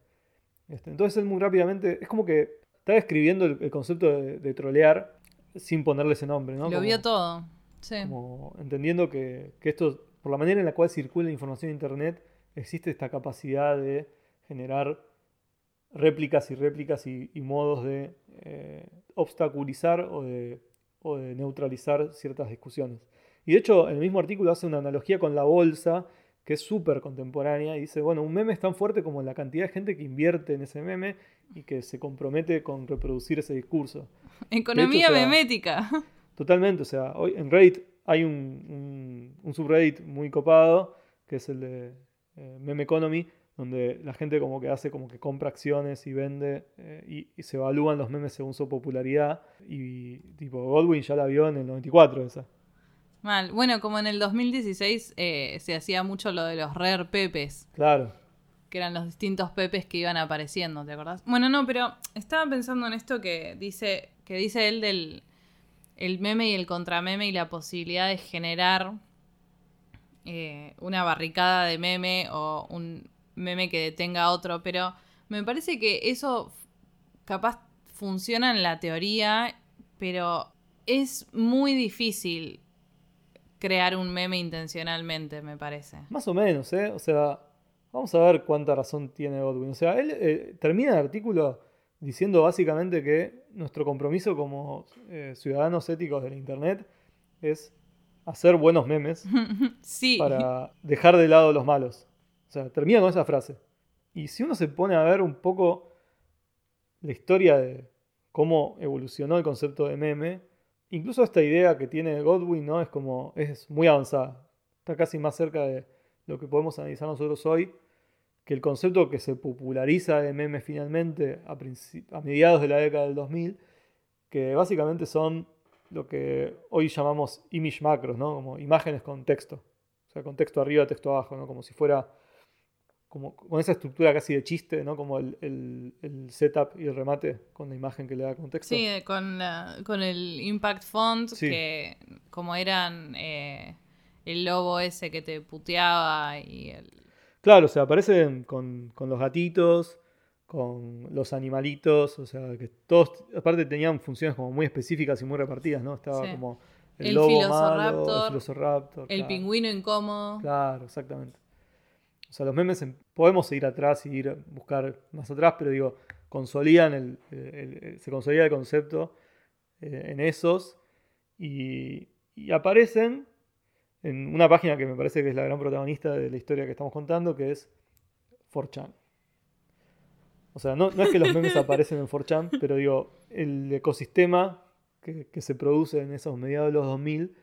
Este, entonces él muy rápidamente, es como que está describiendo el, el concepto de, de trolear sin ponerle ese nombre, ¿no? Lo Como- vio todo. Sí. como entendiendo que, que esto, por la manera en la cual circula la información en Internet, existe esta capacidad de generar réplicas y réplicas y, y modos de eh, obstaculizar o de, o de neutralizar ciertas discusiones. Y de hecho, en el mismo artículo hace una analogía con la bolsa, que es súper contemporánea, y dice, bueno, un meme es tan fuerte como la cantidad de gente que invierte en ese meme y que se compromete con reproducir ese discurso. Economía o sea, memética. Totalmente, o sea, hoy en Reddit hay un, un- un subreddit muy copado, que es el de eh, Meme Economy, donde la gente como que hace como que compra acciones y vende eh, y, y se evalúan los memes según su popularidad. Y tipo, Godwin ya la vio en el 94 esa. Mal. Bueno, como en el 2016 eh, se hacía mucho lo de los rare pepes, Claro. que eran los distintos pepes que iban apareciendo, ¿te acordás? Bueno, no, pero estaba pensando en esto que dice, que dice él del el meme y el contrameme y la posibilidad de generar eh, una barricada de meme o un meme que detenga a otro, pero me parece que eso capaz funciona en la teoría, pero es muy difícil crear un meme intencionalmente, me parece. Más o menos, ¿eh? O sea, Vamos a ver cuánta razón tiene Godwin. O sea, él eh, termina el artículo diciendo básicamente que nuestro compromiso como eh, ciudadanos éticos del Internet es hacer buenos memes [LAUGHS] sí. para dejar de lado los malos. O sea, termina con esa frase. Y si uno se pone a ver un poco la historia de cómo evolucionó el concepto de meme, incluso esta idea que tiene Godwin, ¿no? Es como, es muy avanzada. Está casi más cerca de lo que podemos analizar nosotros hoy, que el concepto que se populariza de meme finalmente a, a mediados de la década del 2000, que básicamente son lo que hoy llamamos image macros, ¿no? Como imágenes con texto. O sea, con texto arriba, texto abajo, ¿no? Como si fuera como con esa estructura casi de chiste, ¿no? Como el, setup y el remate con la imagen que le da contexto. Sí, con, con el impact font, que como eran eh, el lobo ese que te puteaba y el... Claro, o sea, aparecen con, con los gatitos, con los animalitos, o sea, que todos, aparte tenían funciones como muy específicas y muy repartidas, ¿no? Estaba como el, lobo malo, el el pingüino incómodo. Claro, exactamente. O sea, los memes podemos ir atrás y ir buscar más atrás, pero digo, consolidan el, se consolida el concepto eh, en esos y, aparecen en una página que me parece que es la gran protagonista de la historia que estamos contando, que es 4chan. O sea, no, es que los memes [LAUGHS] aparecen en 4chan, pero digo, el ecosistema que, que, se produce en esos mediados de los 2000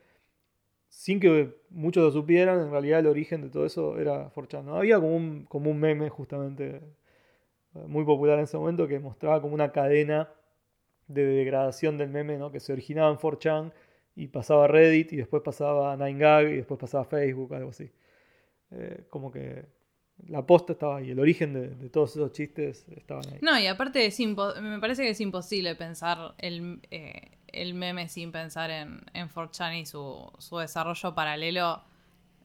sin que muchos lo supieran, en realidad el origen de todo eso era 4chan. ¿no? Había como un, como un meme justamente eh, muy popular en ese momento que mostraba como una cadena de degradación del meme ¿no? que se originaba en 4chan y pasaba a Reddit y después pasaba a 9gag y después pasaba a Facebook, algo así. Eh, como que la posta estaba ahí, el origen de, todos esos chistes estaban ahí. No, y aparte es me parece que es imposible pensar el, eh, el meme sin pensar en, en 4chan y su, desarrollo paralelo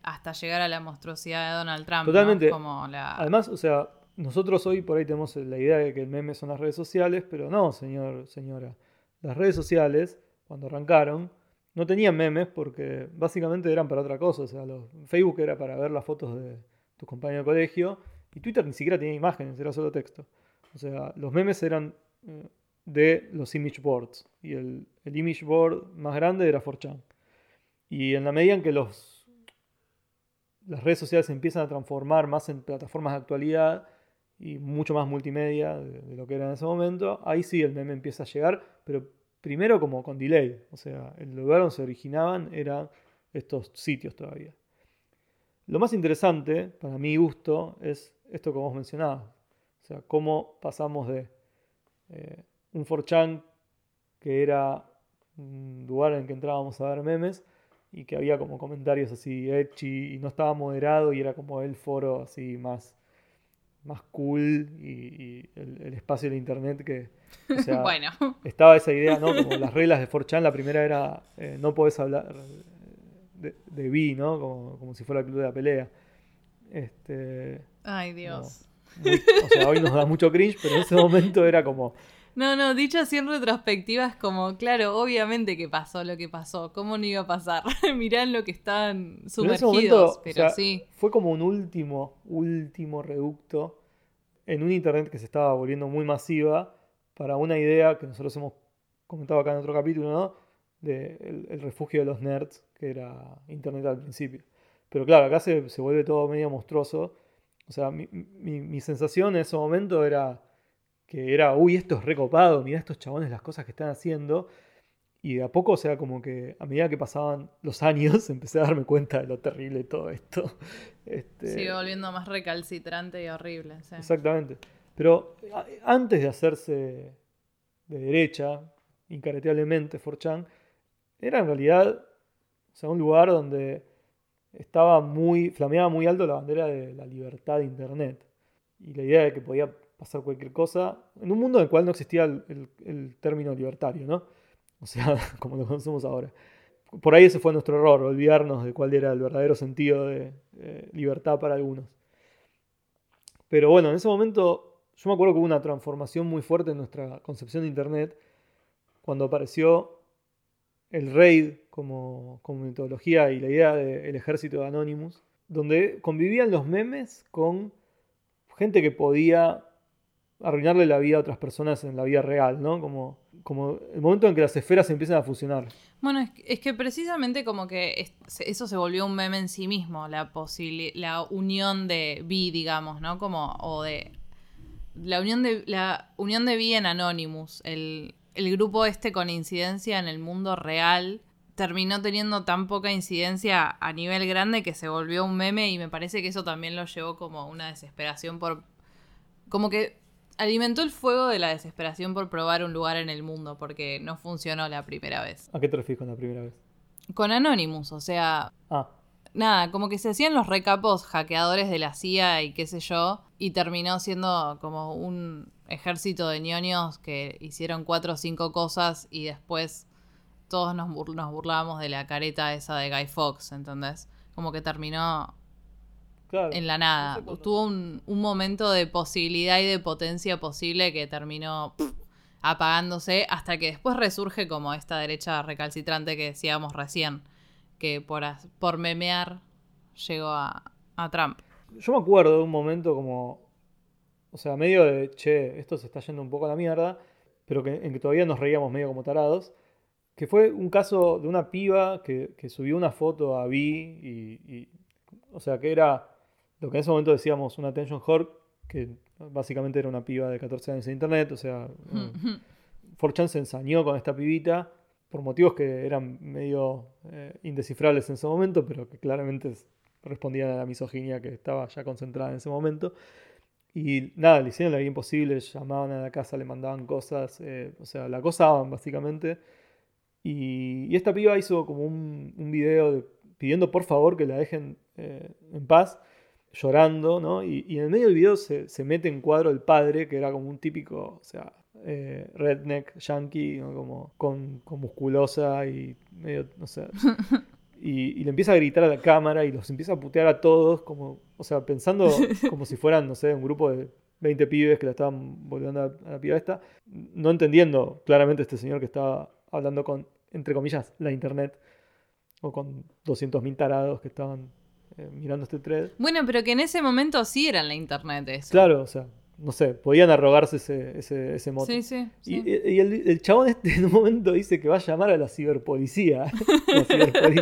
hasta llegar a la monstruosidad de Donald Trump. Totalmente. Además, o sea, nosotros hoy por ahí tenemos la idea de que el meme son las redes sociales, pero no, señor, señora. Las redes sociales, cuando arrancaron, no tenían memes porque básicamente eran para otra cosa. O sea, los, Facebook era para ver las fotos de tus compañeros de colegio y Twitter ni siquiera tenía imágenes, era solo texto. O sea, los memes eran eh, de los image boards. Y el, image board más grande era 4chan. Y en la medida en que los, las redes sociales se empiezan a transformar más en plataformas de actualidad y mucho más multimedia de, lo que era en ese momento, ahí sí el meme empieza a llegar, pero primero como con delay. O sea, el lugar donde se originaban eran estos sitios todavía. Lo más interesante, para mi gusto, es esto que vos mencionabas. O sea, cómo pasamos de eh, un 4chan que era un lugar en el que entrábamos a ver memes y que había como comentarios así edgy y no estaba moderado y era como el foro así más, más cool y, el, espacio de internet que o sea, [LAUGHS] bueno. estaba esa idea, ¿no? Como las reglas de 4chan, la primera era eh, no podés hablar de, de B, ¿no? Como, como, si fuera el club de la pelea. Este, Ay, Dios. o sea, hoy nos da mucho cringe, pero en ese momento era como no, no, dicho así en retrospectiva es como, claro, obviamente que pasó lo que pasó, ¿cómo no iba a pasar? [LAUGHS] Mirá lo que están sumergidos, pero, sí. Fue como un último, último reducto en un internet que se estaba volviendo muy masiva para una idea que nosotros hemos comentado acá en otro capítulo, ¿no? De el, refugio de los nerds, que era internet al principio. Pero claro, acá se, vuelve todo medio monstruoso. O sea, mi, mi sensación en ese momento era que era, uy, esto es recopado, mira estos chabones las cosas que están haciendo. Y de a poco, o sea, como que a medida que pasaban los años, [LAUGHS] empecé a darme cuenta de lo terrible de todo esto. Este... Sigue volviendo más recalcitrante y horrible. Exactamente. Pero antes de hacerse de derecha, incareteablemente, Forchan, era en realidad sea, un lugar donde estaba muy, flameaba muy alto la bandera de la libertad de Internet. Y la idea de que podía hacer cualquier cosa, en un mundo en el cual no existía el, término libertario, ¿no? O sea, [LAUGHS] como lo conocemos ahora. Por ahí ese fue nuestro error, olvidarnos de cuál era el verdadero sentido de libertad para algunos. Pero bueno, en ese momento yo me acuerdo que hubo una transformación muy fuerte en nuestra concepción de Internet cuando apareció el raid como, como metodología y la idea del ejército de Anonymous, donde convivían los memes con gente que podía arruinarle la vida a otras personas en la vida real, ¿no? Como, como el momento en que las esferas empiezan a fusionar. Bueno, es, que precisamente como que es- eso se volvió un meme en sí mismo, la la unión de Vi, digamos, ¿no? Como, o de la unión de la unión de Vi en Anonymous, el, el grupo este con incidencia en el mundo real terminó teniendo tan poca incidencia a nivel grande que se volvió un meme y me parece que eso también lo llevó como una desesperación por como que alimentó el fuego de la desesperación por probar un lugar en el mundo porque no funcionó la primera vez. ¿A qué te refieres con la primera vez? Con Anonymous, o sea, Ah, nada, como que se hacían los recapos hackeadores de la CIA y qué sé yo, y terminó siendo como un ejército de ñoños que hicieron cuatro o cinco cosas y después todos nos, nos burlábamos de la careta esa de Guy Fox, ¿entendés? Como que terminó claro. en la nada. Tuvo un, un momento de posibilidad y de potencia posible que terminó pff, apagándose hasta que después resurge como esta derecha recalcitrante que decíamos recién, que por, por memear llegó a, a Trump. Yo me acuerdo de un momento como, o sea, medio de, che, esto se está yendo un poco a la mierda, pero que, en que todavía nos reíamos medio como tarados, que fue un caso de una piba que, que subió una foto a Vi y, y, o sea, que era lo que en ese momento decíamos una attention whore, que básicamente era una piba de 14 años en internet, o sea, [LAUGHS] eh, 4chan se ensañó con esta pibita por motivos que eran medio eh, indescifrables en ese momento, pero que claramente respondían a la misoginia que estaba ya concentrada en ese momento. Y nada, le hicieron la vida imposible, llamaban a la casa, le mandaban cosas, eh, o sea, la acosaban básicamente. Y, y esta piba hizo como un, un video de- pidiendo por favor que la dejen eh, en paz, llorando, ¿no? Y, y en el medio del video se, se mete en cuadro el padre, que era como un típico, o sea, eh, redneck, yankee, ¿no? como con, con musculosa y medio, no sé. [LAUGHS] Y, y le empieza a gritar a la cámara y los empieza a putear a todos, como, o sea, pensando [LAUGHS] como si fueran, no sé, un grupo de 20 pibes que la estaban volviendo a, a la piba esta, no entendiendo claramente este señor que estaba hablando con, entre comillas, la internet, o con 200.000 tarados que estaban eh, mirando este thread. Bueno, pero que en ese momento sí era en la internet eso. Claro, o sea, no sé, podían arrogarse ese, ese, ese mote. Sí, sí. sí. Y, y el, el chabón este [LAUGHS] en un momento dice que va a llamar a la ciberpolicía. [LAUGHS] la ciberpolis.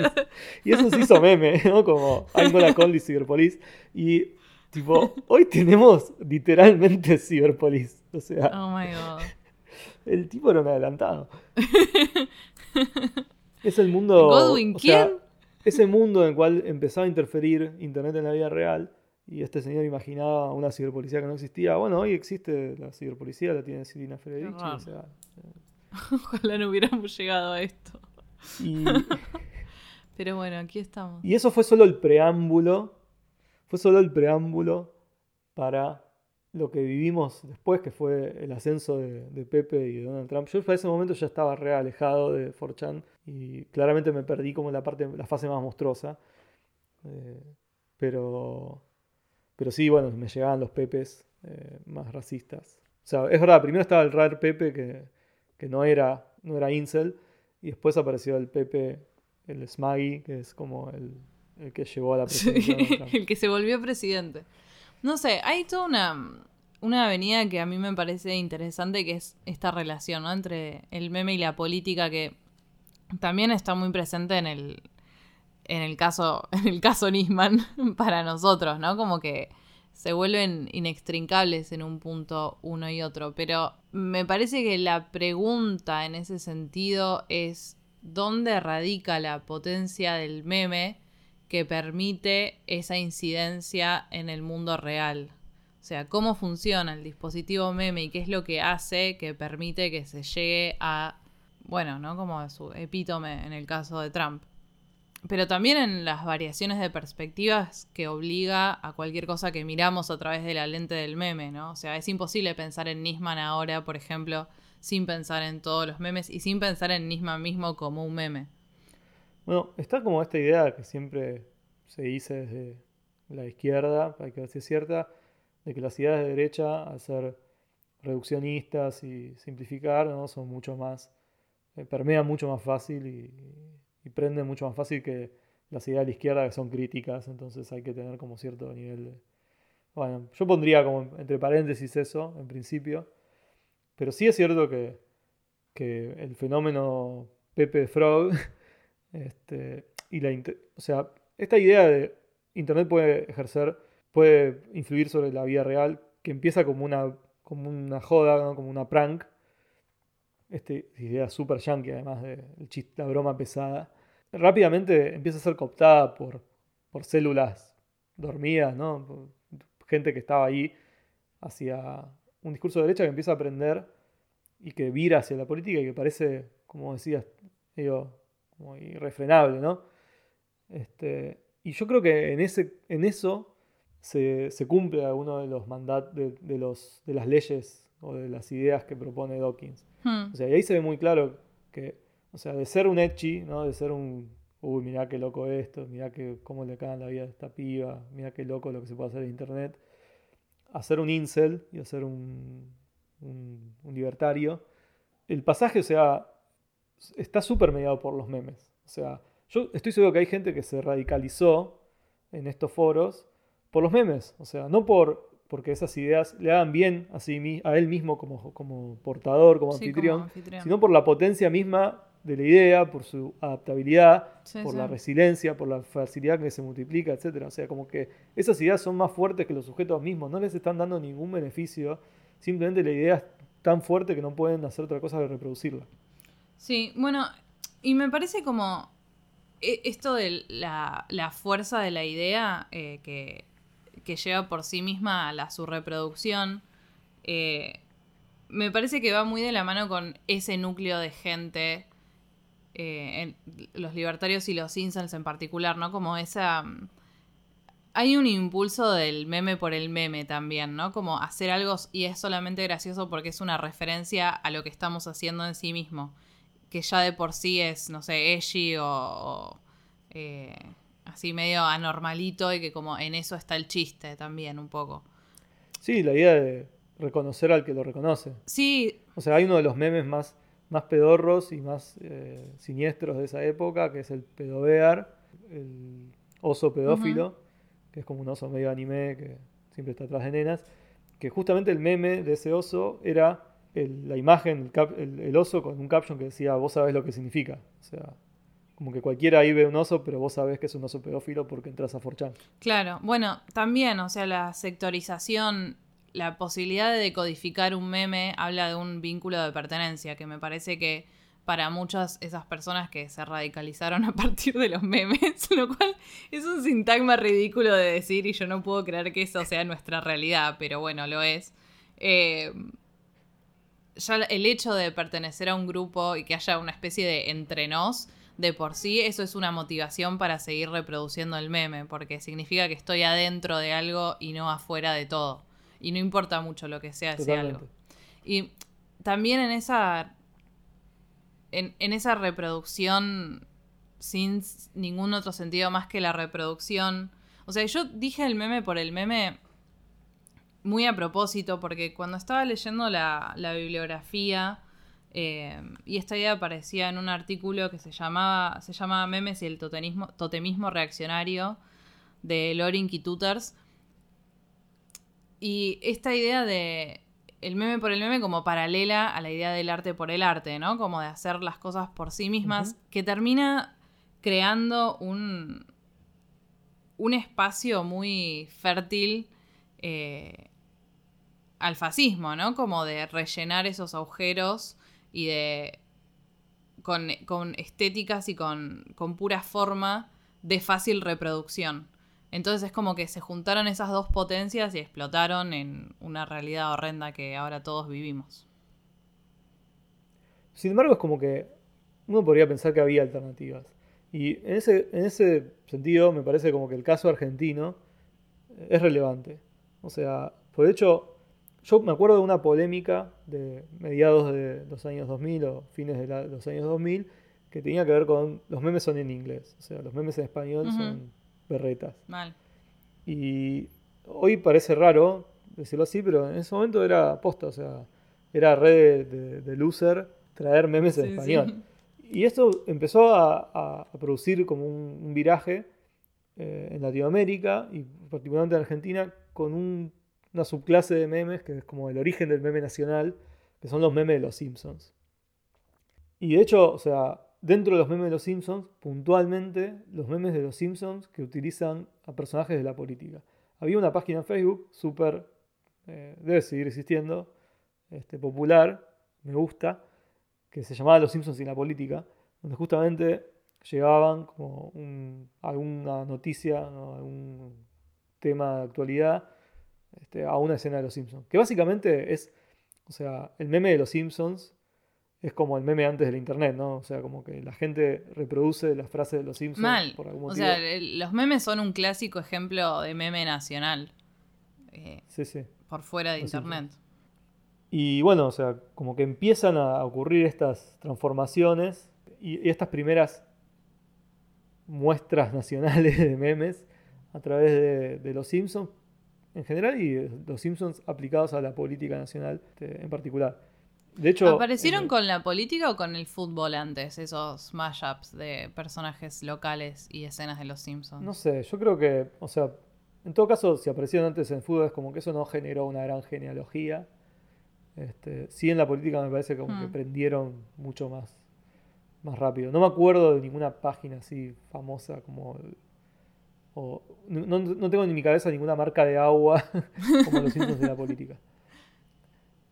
Y eso se hizo meme, ¿no? Como I'm gonna call the ciberpolice. Y tipo, hoy tenemos literalmente ciberpolis. O sea, Oh my god. el tipo era un adelantado. [LAUGHS] es el mundo. Godwin, o sea, ¿quién? Ese mundo en el cual empezaba a interferir Internet en la vida real. Y este señor imaginaba una ciberpolicía que no existía. Bueno, hoy existe la ciberpolicía, la tiene Silvina Federici. O sea, [LAUGHS] Ojalá no hubiéramos llegado a esto. y, [LAUGHS] Pero bueno, aquí estamos. y eso fue solo el preámbulo. Fue solo el preámbulo para lo que vivimos después, que fue el ascenso de, de Pepe y de Donald Trump. Yo para ese momento ya estaba re alejado de 4chan y claramente me perdí como la parte, la fase más monstruosa. Eh, pero, pero sí, bueno, me llegaban los Pepes eh, más racistas. O sea, es verdad, primero estaba el Rare Pepe que, que no era, no era Incel, y después apareció el Pepe, el Smaggy, que es como el, el que llevó a la presidencia. [LAUGHS] el que se volvió presidente. No sé, hay toda una, una avenida que a mí me parece interesante, que es esta relación ¿no? entre el meme y la política, que también está muy presente en el, en el caso, [LAUGHS] en el caso Nisman [LAUGHS] para nosotros, ¿no? Como que se vuelven inextrincables en un punto uno y otro. Pero me parece que la pregunta en ese sentido es ¿dónde radica la potencia del meme que permite esa incidencia en el mundo real? O sea, cómo funciona el dispositivo meme y qué es lo que hace que permite que se llegue a, bueno, ¿no? Como su epítome en el caso de Trump pero también en las variaciones de perspectivas que obliga a cualquier cosa que miramos a través de la lente del meme, ¿no? O sea, es imposible pensar en Nisman ahora, por ejemplo, sin pensar en todos los memes y sin pensar en Nisman mismo como un meme. Bueno, está como esta idea que siempre se dice desde la izquierda, hay que ver si es cierta, de que las ideas de derecha, al ser reduccionistas y simplificar, ¿no? son mucho más, eh, permean mucho más fácil y, y prenden mucho más fácil que las ideas de la izquierda que son críticas, entonces hay que tener como cierto nivel de, Bueno, yo pondría como entre paréntesis eso, en principio. Pero sí es cierto que, que el fenómeno Pepe Frog, [LAUGHS] este, y la, o sea, esta idea de Internet puede ejercer, puede influir sobre la vida real, que empieza como una, como una joda, como una prank. Esta idea súper yankee, además de la broma pesada. Rápidamente empieza a ser cooptada por, por células dormidas, ¿no? gente que estaba ahí hacia un discurso de derecha que empieza a aprender y que vira hacia la política y que parece, como decías, digo, como irrefrenable, ¿no? Este, y yo creo que en, ese, en eso se, cumple alguno de los mandatos, de, los, de las leyes o de las ideas que propone Dawkins. Hmm. O sea, y ahí se ve muy claro que, o sea, de ser un etchi, ¿no? De ser un, uy, mirá qué loco esto, mirá que, cómo le cagan la vida a esta piba, mirá qué loco lo que se puede hacer en internet, hacer un incel y hacer un, un, libertario. El pasaje, o sea, está súper mediado por los memes. O sea, yo estoy seguro que hay gente que se radicalizó en estos foros por los memes. O sea, no por porque esas ideas le hagan bien a, a él mismo como, como portador, como, anfitrión, sino por la potencia misma de la idea, por su adaptabilidad, por la resiliencia, por la facilidad que se multiplica, etc. O sea, como que esas ideas son más fuertes que los sujetos mismos, no les están dando ningún beneficio, simplemente la idea es tan fuerte que no pueden hacer otra cosa que reproducirla. Sí, bueno, y me parece como e, esto de la, fuerza de la idea eh, que, lleva por sí misma a la, su reproducción, eh, me parece que va muy de la mano con ese núcleo de gente eh, los libertarios y los incels en particular, ¿no? Como esa... Mm, hay un impulso del meme por el meme también, ¿no? Como hacer algo y es solamente gracioso porque es una referencia a lo que estamos haciendo en sí mismo. Que ya de por sí es, no sé, edgy o, eh, así medio anormalito y que como en eso está el chiste también un poco. Sí, la idea de reconocer al que lo reconoce. Sí. O sea, hay uno de los memes más más pedorros y más eh, siniestros de esa época, que es el pedobear, el oso pedófilo, que es como un oso medio anime que siempre está atrás de nenas, que justamente el meme de ese oso era la imagen, el, oso con un caption que decía, vos sabés lo que significa. O sea, como que cualquiera ahí ve un oso, pero vos sabés que es un oso pedófilo porque entras a Forchan. Claro, bueno, también, o sea, la sectorización la posibilidad de decodificar un meme habla de un vínculo de pertenencia, que me parece que para muchas esas personas que se radicalizaron [LAUGHS] a partir de los memes, lo cual es un sintagma ridículo de decir y yo no puedo creer que eso sea nuestra realidad, pero bueno, lo es. Eh, ya el hecho de pertenecer a un grupo y que haya una especie de entre nos, de por sí, eso es una motivación para seguir reproduciendo el meme, porque significa que estoy adentro de algo y no afuera de todo y no importa mucho lo que sea ese algo. Y también en esa, en, esa reproducción sin ningún otro sentido más que la reproducción. O sea, yo dije el meme por el meme muy a propósito, porque cuando estaba leyendo la, bibliografía, eh, y esta idea aparecía en un artículo que se llamaba, se llama Memes y el totemismo, totemismo reaccionario de Loring y Tutors, y esta idea de el meme por el meme como paralela a la idea del arte por el arte, ¿no? Como de hacer las cosas por sí mismas, que termina creando un, un espacio muy fértil eh, al fascismo, ¿no? Como de rellenar esos agujeros y de... con, con estéticas y con, con pura forma de fácil reproducción. Entonces es como que se juntaron esas dos potencias y explotaron en una realidad horrenda que ahora todos vivimos. Sin embargo, es como que uno podría pensar que había alternativas. Y en ese, en ese sentido me parece como que el caso argentino es relevante. O sea, por hecho, yo me acuerdo de una polémica de mediados de los años 2000 o fines de los años 2000 que tenía que ver con los memes son en inglés. O sea, los memes en español son berretas. Mal. Y hoy parece raro decirlo así, pero en ese momento era posta, o sea, era red de, loser traer memes en español. Y esto empezó a, producir como un, viraje eh, en Latinoamérica y particularmente en Argentina con un- una subclase de memes que es como el origen del meme nacional, que son los memes de los Simpsons. Y de hecho, o sea, dentro de los memes de los Simpsons, puntualmente, los memes de los Simpsons que utilizan a personajes de la política. Había una página en Facebook súper, eh, debe seguir existiendo, este, popular, me gusta, que se llamaba Los Simpsons y la política, donde justamente llegaban como un- alguna noticia, ¿no? algún tema de actualidad este, a una escena de Los Simpsons. Que básicamente es, o sea, el meme de Los Simpsons es como el meme antes del internet, ¿no? O sea, como que la gente reproduce las frases de Los Simpsons Mal. por algún O motivo. sea, el- los memes son un clásico ejemplo de meme nacional. eh, sí, sí. por fuera de Los internet. Y bueno, o sea, como que empiezan a ocurrir estas transformaciones y, y estas primeras muestras [LAUGHS] nacionales de memes a través de, de los Simpsons en general y de los Simpsons aplicados a la política nacional este, en particular. De hecho, ¿Aparecieron en- con la política o con el fútbol antes, esos mashups de personajes locales y escenas de los Simpsons? No sé, yo creo que, o sea, en todo caso, si aparecieron antes en fútbol es como que eso no generó una gran genealogía. Este, sí en la política me parece como que Hmm. prendieron mucho más, más rápido. No me acuerdo de ninguna página así famosa como... o- no, no tengo en mi cabeza ninguna marca de agua [LAUGHS] como los Simpsons de la política.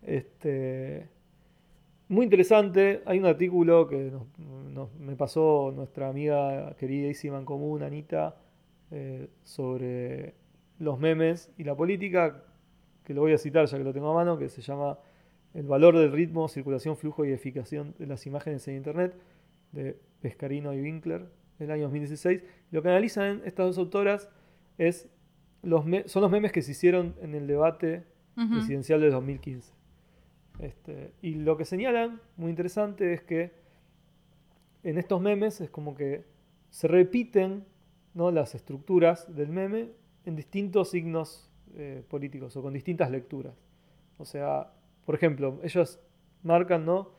Este, muy interesante. Hay un artículo que nos- nos- me pasó nuestra amiga queridísima en común, Anita, eh, sobre los memes y la política, que lo voy a citar ya que lo tengo a mano, que se llama El valor del ritmo, circulación, flujo y eficacia de las imágenes en Internet, de Pescarino y Winkler, del año 2016. Lo que analizan estas dos autoras es los son los memes que se hicieron en el debate presidencial de 2015. Este, y lo que señalan, muy interesante, es que en estos memes es como que se repiten ¿no? las estructuras del meme en distintos signos eh, políticos o con distintas lecturas. O sea, por ejemplo, ellos marcan ¿no?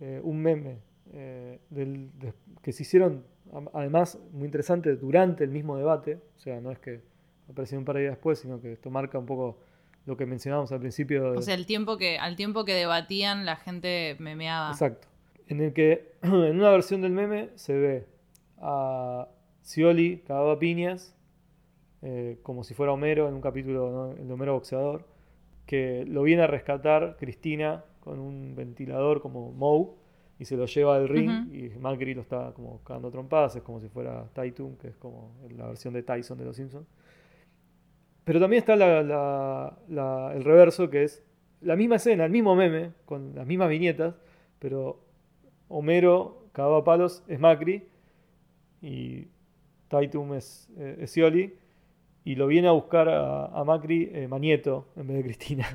Eh, un meme eh, del- de- que se hicieron, además, muy interesante, durante el mismo debate. O sea, no es que apareció un par de días después, sino que esto marca un poco lo que mencionábamos al principio. de- O sea, el tiempo que, al tiempo que debatían, la gente memeaba. Exacto. En el que [CLEARS THROAT] en una versión del meme se ve a Scioli cagado a piñas, eh, como si fuera Homero en un capítulo, ¿no? el de Homero boxeador, que lo viene a rescatar Cristina con un ventilador como Moe y se lo lleva al ring y Macri lo está como cagando trompadas, es como si fuera Tytoon, que es como la versión de Tyson de los Simpsons. Pero también está la- la- la- el reverso, que es la misma escena, el mismo meme, con las mismas viñetas, pero Homero, cagado a palos, es Macri y Taitum es, eh, es Scioli, y lo viene a buscar a, a Macri eh, Manieto en vez de Cristina,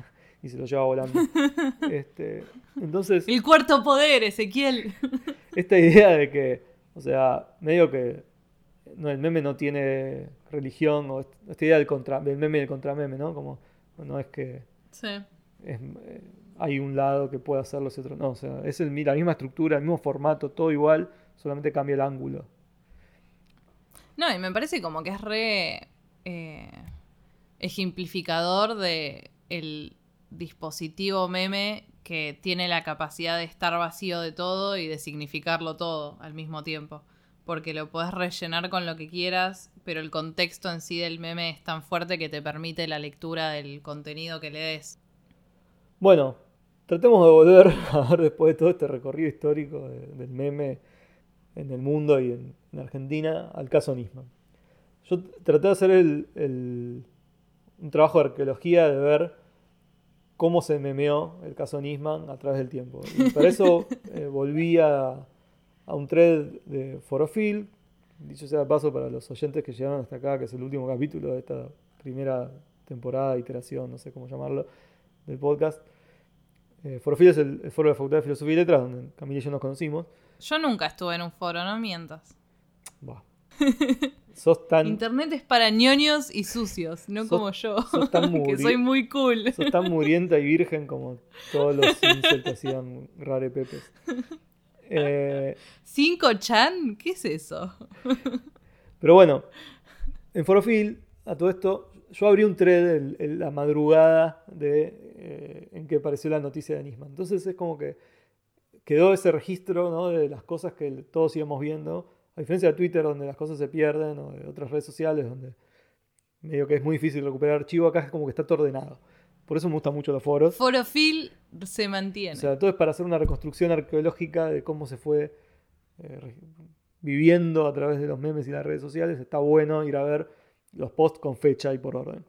y se lo lleva volando. [LAUGHS] Este, entonces, El cuarto poder, Ezequiel. [LAUGHS] esta idea de que, o sea, medio que no, el meme no tiene religión, o est- esta idea del, contra, del meme y del contrameme, ¿no? Como no es que Sí. es, eh, hay un lado que puede hacerlo y otro no. O sea, es el, la misma estructura, el mismo formato, todo igual, solamente cambia el ángulo. No, y me parece como que es re eh, ejemplificador de el dispositivo meme que tiene la capacidad de estar vacío de todo y de significarlo todo al mismo tiempo. Porque lo puedes rellenar con lo que quieras, pero el contexto en sí del meme es tan fuerte que te permite la lectura del contenido que le des. Bueno, tratemos de volver [LAUGHS] a ver después de todo este recorrido histórico de- del meme en el mundo y en, en Argentina al caso Nisman. Yo traté de hacer el- el- un trabajo de arqueología de ver cómo se memeó el caso Nisman a través del tiempo. Y para eso [LAUGHS] eh, volví a, a un thread de Forofil, dicho sea de paso para los oyentes que llegaron hasta acá, que es el último capítulo de esta primera temporada, iteración, no sé cómo llamarlo, del podcast. Eh, Forofil es el, el foro de la Facultad de Filosofía y Letras, donde Camila y yo nos conocimos. Yo nunca estuve en un foro, no mientas. Buah. [LAUGHS] Sos tan, Internet es para ñoños y sucios, no Sos- como yo, sos tan [LAUGHS] que soy muy cool. sos tan murienta y virgen como todos los [LAUGHS] que hacían rare pepes. Eh, ¿Cinco chan? ¿Qué es eso? pero bueno, en Forofil, a todo esto, yo abrí un thread el- la madrugada de, eh, en que apareció la noticia de Nisman. Entonces es como que quedó ese registro ¿no? de las cosas que todos íbamos viendo. A diferencia de Twitter, donde las cosas se pierden, o de otras redes sociales, donde medio que es muy difícil recuperar archivo, acá es como que está todo ordenado. Por eso me gustan mucho los foros. Forofil se mantiene. O sea, todo es para hacer una reconstrucción arqueológica de cómo se fue eh, viviendo a través de los memes y las redes sociales. Está bueno ir a ver los posts con fecha y por orden.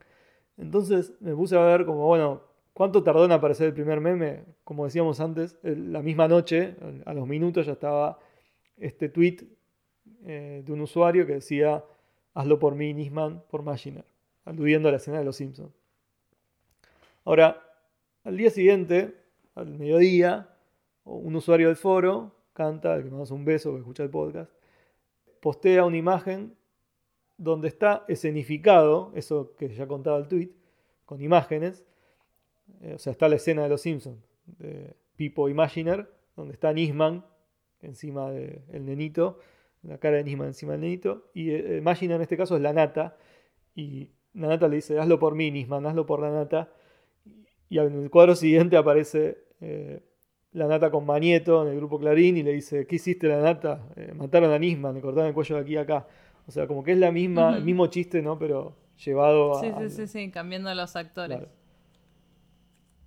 Entonces me puse a ver como, bueno, ¿cuánto tardó en aparecer el primer meme? Como decíamos antes, el- la misma noche, a los minutos ya estaba este tweet eh, de un usuario que decía, hazlo por mí, Nisman, por Machiner, aludiendo a la escena de Los Simpsons. Ahora, al día siguiente, al mediodía, un usuario del foro, Canta, que mandamos un beso, que escucha el podcast, postea una imagen donde está escenificado, eso que ya contaba el tweet, con imágenes, eh, o sea, está la escena de los Simpsons, de Pipo Imaginer, donde está Nisman encima del nenito, la cara de Nisman encima del nenito, y eh, Imaginer en este caso es la nata, y la nata le dice, hazlo por mí, Nisman, hazlo por la nata, y en el cuadro siguiente aparece eh, la nata con Manieto en el grupo Clarín y le dice, ¿qué hiciste la nata? Eh, mataron a Nisman, le cortaron el cuello de aquí a acá. O sea, como que es la misma, el mismo chiste, ¿no? Pero llevado a... Sí, sí, sí, sí, cambiando a los actores. Claro.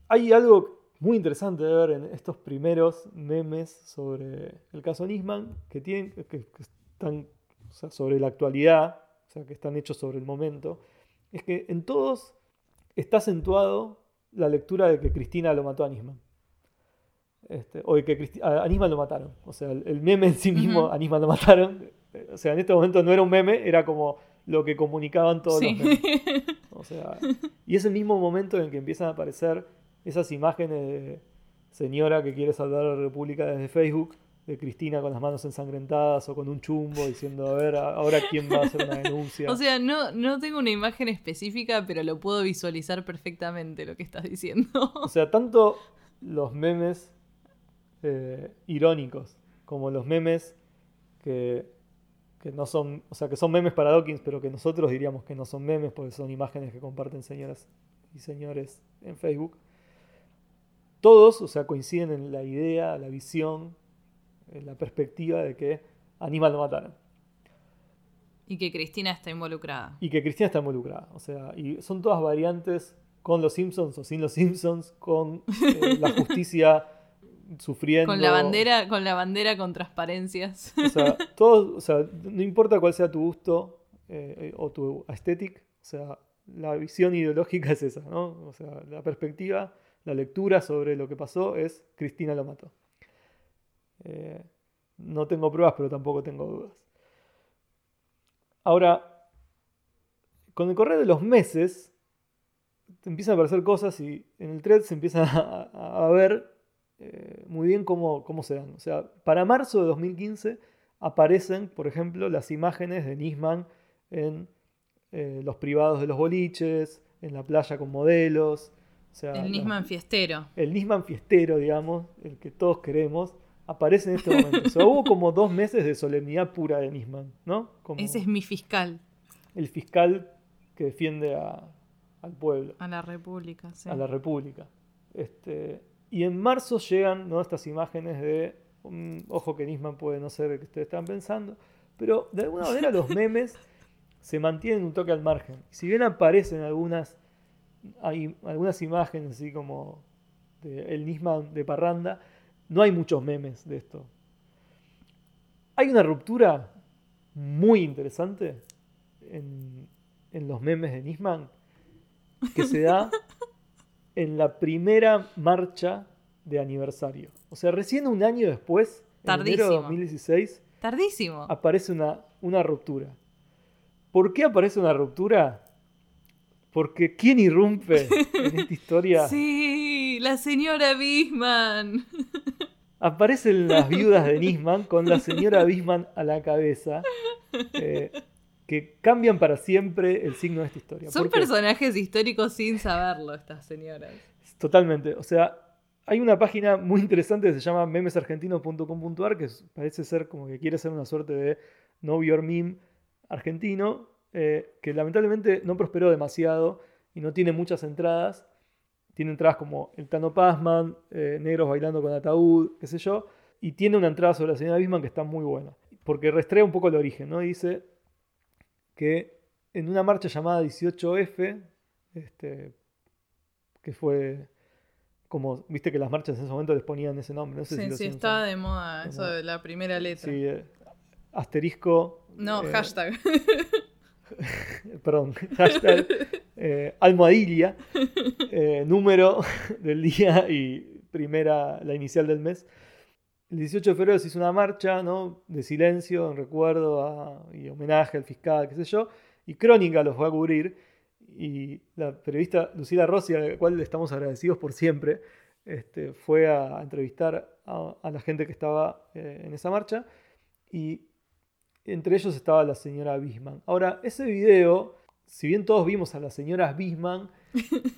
Hay algo muy interesante de ver en estos primeros memes sobre el caso Nisman, que, tienen, que, que están o sea, sobre la actualidad, o sea, que están hechos sobre el momento, es que en todos está acentuado la lectura de que Cristina lo mató a Nisman. Este, o de que Cristi- a, a Nisman lo mataron. O sea, el, el meme en sí mismo, Ujú. a Nisman lo mataron. O sea, en este momento no era un meme, era como lo que comunicaban todos Sí. los memes. O sea, y es el mismo momento en que empiezan a aparecer esas imágenes de señora que quiere salvar a la República desde Facebook, de Cristina con las manos ensangrentadas o con un chumbo diciendo, a ver, ahora quién va a hacer una denuncia. [LAUGHS] O sea, no, no tengo una imagen específica, pero lo puedo visualizar perfectamente lo que estás diciendo. [LAUGHS] O sea, tanto los memes eh, irónicos como los memes que, que no son, o sea, que son memes para Dawkins, pero que nosotros diríamos que no son memes porque son imágenes que comparten señoras y señores en Facebook. Todos, o sea, coinciden en la idea, la visión, en la perspectiva de que a Nisman lo mataron. Y que Cristina está involucrada. Y que Cristina está involucrada. O sea, y son todas variantes con los Simpsons o sin los Simpsons, con eh, la justicia [LAUGHS] sufriendo. Con la bandera, con la bandera con transparencias. O sea, todo, o sea, no importa cuál sea tu gusto eh, o tu aesthetic, o sea, la visión ideológica es esa, ¿no? O sea, la perspectiva, la lectura sobre lo que pasó es Cristina lo mató. Eh, no tengo pruebas, pero tampoco tengo dudas. Ahora, con el correr de los meses, empiezan a aparecer cosas y en el thread se empieza [LAUGHS] a, a ver eh, muy bien cómo, cómo se dan. O sea, para marzo de 2015 aparecen, por ejemplo, las imágenes de Nisman en eh, los privados de los boliches, en la playa con modelos. O sea, El los- Nisman fiestero. el Nisman fiestero, digamos, el que todos queremos, aparece en este momento. O sea, hubo como dos meses de solemnidad pura de Nisman, ¿no? Como Ese es mi fiscal el fiscal que defiende a- al pueblo a la República. sí. a la República. Este, y en marzo llegan ¿no? estas imágenes de, un ojo que Nisman puede no ser el que ustedes están pensando, pero de alguna manera los [LAUGHS] memes se mantienen un toque al margen. Si bien aparecen algunas, hay algunas imágenes así como de el Nisman de Parranda, no hay muchos memes de esto. Hay una ruptura muy interesante en, en los memes de Nisman que se da [LAUGHS] en la primera marcha de aniversario. O sea, recién un año después, en enero de Tardísimo. 2016, Tardísimo. aparece una, una ruptura. ¿Por qué aparece una ruptura? Porque ¿quién irrumpe [LAUGHS] en esta historia? Sí, la señora Bisman. [LAUGHS] Aparecen las viudas de Nisman con la señora Bisman a la cabeza, eh, que cambian para siempre el signo de esta historia. Son personajes históricos sin saberlo, estas señoras. Totalmente. O sea, hay una página muy interesante que se llama memesargentinos.com.ar que parece ser como que quiere ser una suerte de Know Your Meme argentino. Eh, que lamentablemente no prosperó demasiado y no tiene muchas entradas. Tiene entradas como El Tano Pazman, eh, Negros Bailando con Ataúd, qué sé yo. Y tiene una entrada sobre la señora Bisman que está muy buena. Porque restrea un poco el origen, ¿no? dice que en una marcha llamada 18F, este, que fue como, viste que las marchas en ese momento les ponían ese nombre. No sé sí, si sí, está de moda eso de la primera letra. Sí, eh, asterisco. No, eh, hashtag. [LAUGHS] [LAUGHS] Perdón, hashtag eh, almohadilla, eh, número [LAUGHS] del día y primera, la inicial del mes. El 18 de febrero se hizo una marcha ¿no? de silencio en recuerdo a- y homenaje al fiscal, qué sé yo, y Crónica los va a cubrir. Y la periodista Lucila Rossi, a la cual estamos agradecidos por siempre, este, fue a, entrevistar a, a la gente que estaba eh, en esa marcha. Y entre ellos estaba la señora Bisman. Ahora, ese video, si bien todos vimos a las señoras Bisman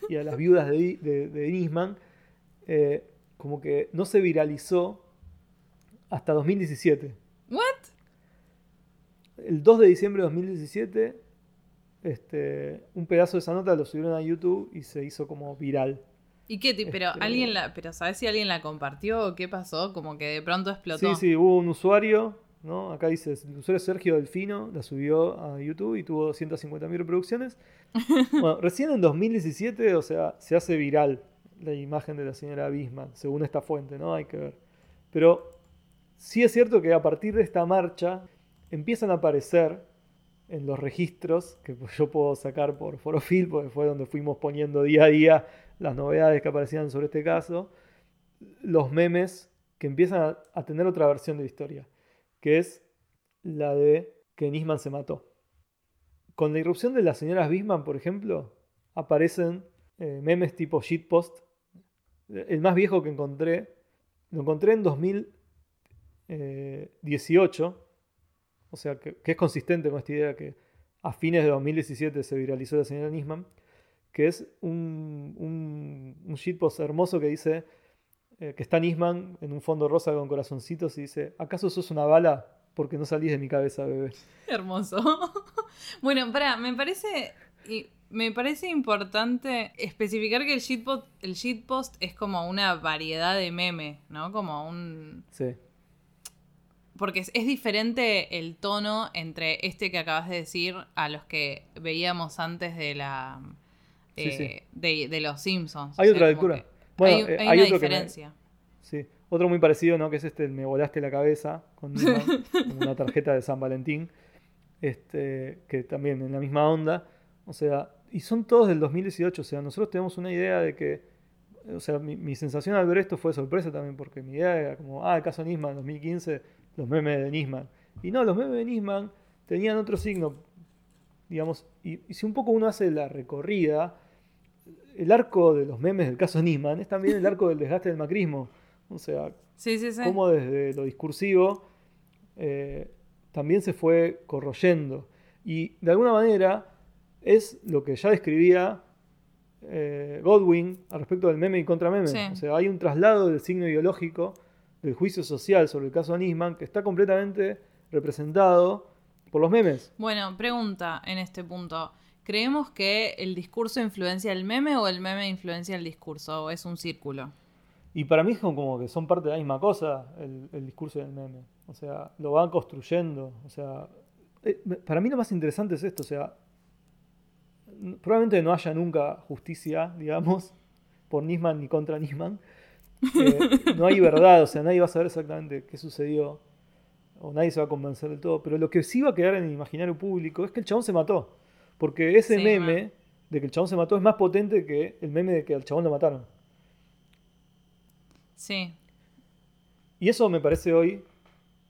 y a las viudas de, de, de Nisman, eh, como que no se viralizó hasta 2017. ¿What? El 2 de diciembre de 2017, este, un pedazo de esa nota lo subieron a YouTube y se hizo como viral. ¿Y qué? Pero Este- alguien la, pero ¿sabes si alguien la compartió o qué pasó? Como que de pronto explotó. Sí, sí, hubo un usuario, ¿no? Acá dice, el usuario Sergio Delfino la subió a YouTube y tuvo 250.000 reproducciones. [LAUGHS] Bueno, recién en 2017, o sea, se hace viral la imagen de la señora Bisman, según esta fuente, ¿no? Hay que ver. Pero sí es cierto que a partir de esta marcha empiezan a aparecer en los registros que [LAUGHS] yo puedo sacar por Forofil, porque fue donde fuimos poniendo día a día las novedades que aparecían sobre este caso, los memes que empiezan a tener otra versión de la historia, que es la de que Nisman se mató. Con la irrupción de las señoras Bisman, por ejemplo, aparecen eh, memes tipo shitpost. El más viejo que encontré, lo encontré en 2018, o sea, que, que es consistente con esta idea que a fines de 2017 se viralizó la señora Nisman, que es un, un, un shitpost hermoso que dice eh, que está Nisman en un fondo rosa con corazoncitos y dice, ¿acaso sos una bala? Porque no salís de mi cabeza, bebé. Hermoso. [LAUGHS] bueno, para, me parece. y me parece importante especificar que el shitpost, el shitpost es como una variedad de meme, ¿no? Como un. Sí, Porque es, es diferente el tono entre este que acabas de decir a los que veíamos antes de la. Sí, eh, sí. De, de los Simpsons. Hay O sea, otra lectura. que Bueno, hay, eh, hay hay una otro que me- diferencia. sí. Otro muy parecido, ¿no? Que es este, el me volaste la cabeza, [LAUGHS] con una tarjeta de San Valentín, este, que también en la misma onda. O sea, y son todos del 2018, o sea, nosotros tenemos una idea de que, o sea, mi, mi sensación al ver esto fue sorpresa también, porque mi idea era como, ah, el caso Nisman, 2015, los memes de Nisman. Y no, los memes de Nisman tenían otro signo, digamos, y, y si un poco uno hace la recorrida, el arco de los memes del caso Nisman es también el arco del desgaste del macrismo. O sea, Sí, sí, sí. cómo desde lo discursivo eh, también se fue corroyendo. Y de alguna manera es lo que ya describía eh, Godwin al respecto del meme y contrameme. O sea, hay un traslado del signo ideológico del juicio social sobre el caso Nisman que está completamente representado por los memes. Bueno, pregunta en este punto. ¿Creemos que el discurso influencia el meme o el meme influencia el discurso? ¿O es un círculo? Y para mí es como que son parte de la misma cosa el, discurso y el meme. O sea, lo van construyendo. O sea, eh, para mí lo más interesante es esto. O sea, probablemente no haya nunca justicia, digamos, por Nisman ni contra Nisman. Eh, no hay verdad, o sea, nadie va a saber exactamente qué sucedió. O nadie se va a convencer del todo. Pero lo que sí va a quedar en el imaginario público es que el chabón se mató. Porque ese Sí, meme man. de que el chabón se mató es más potente que el meme de que al chabón lo mataron. Sí. Y eso me parece hoy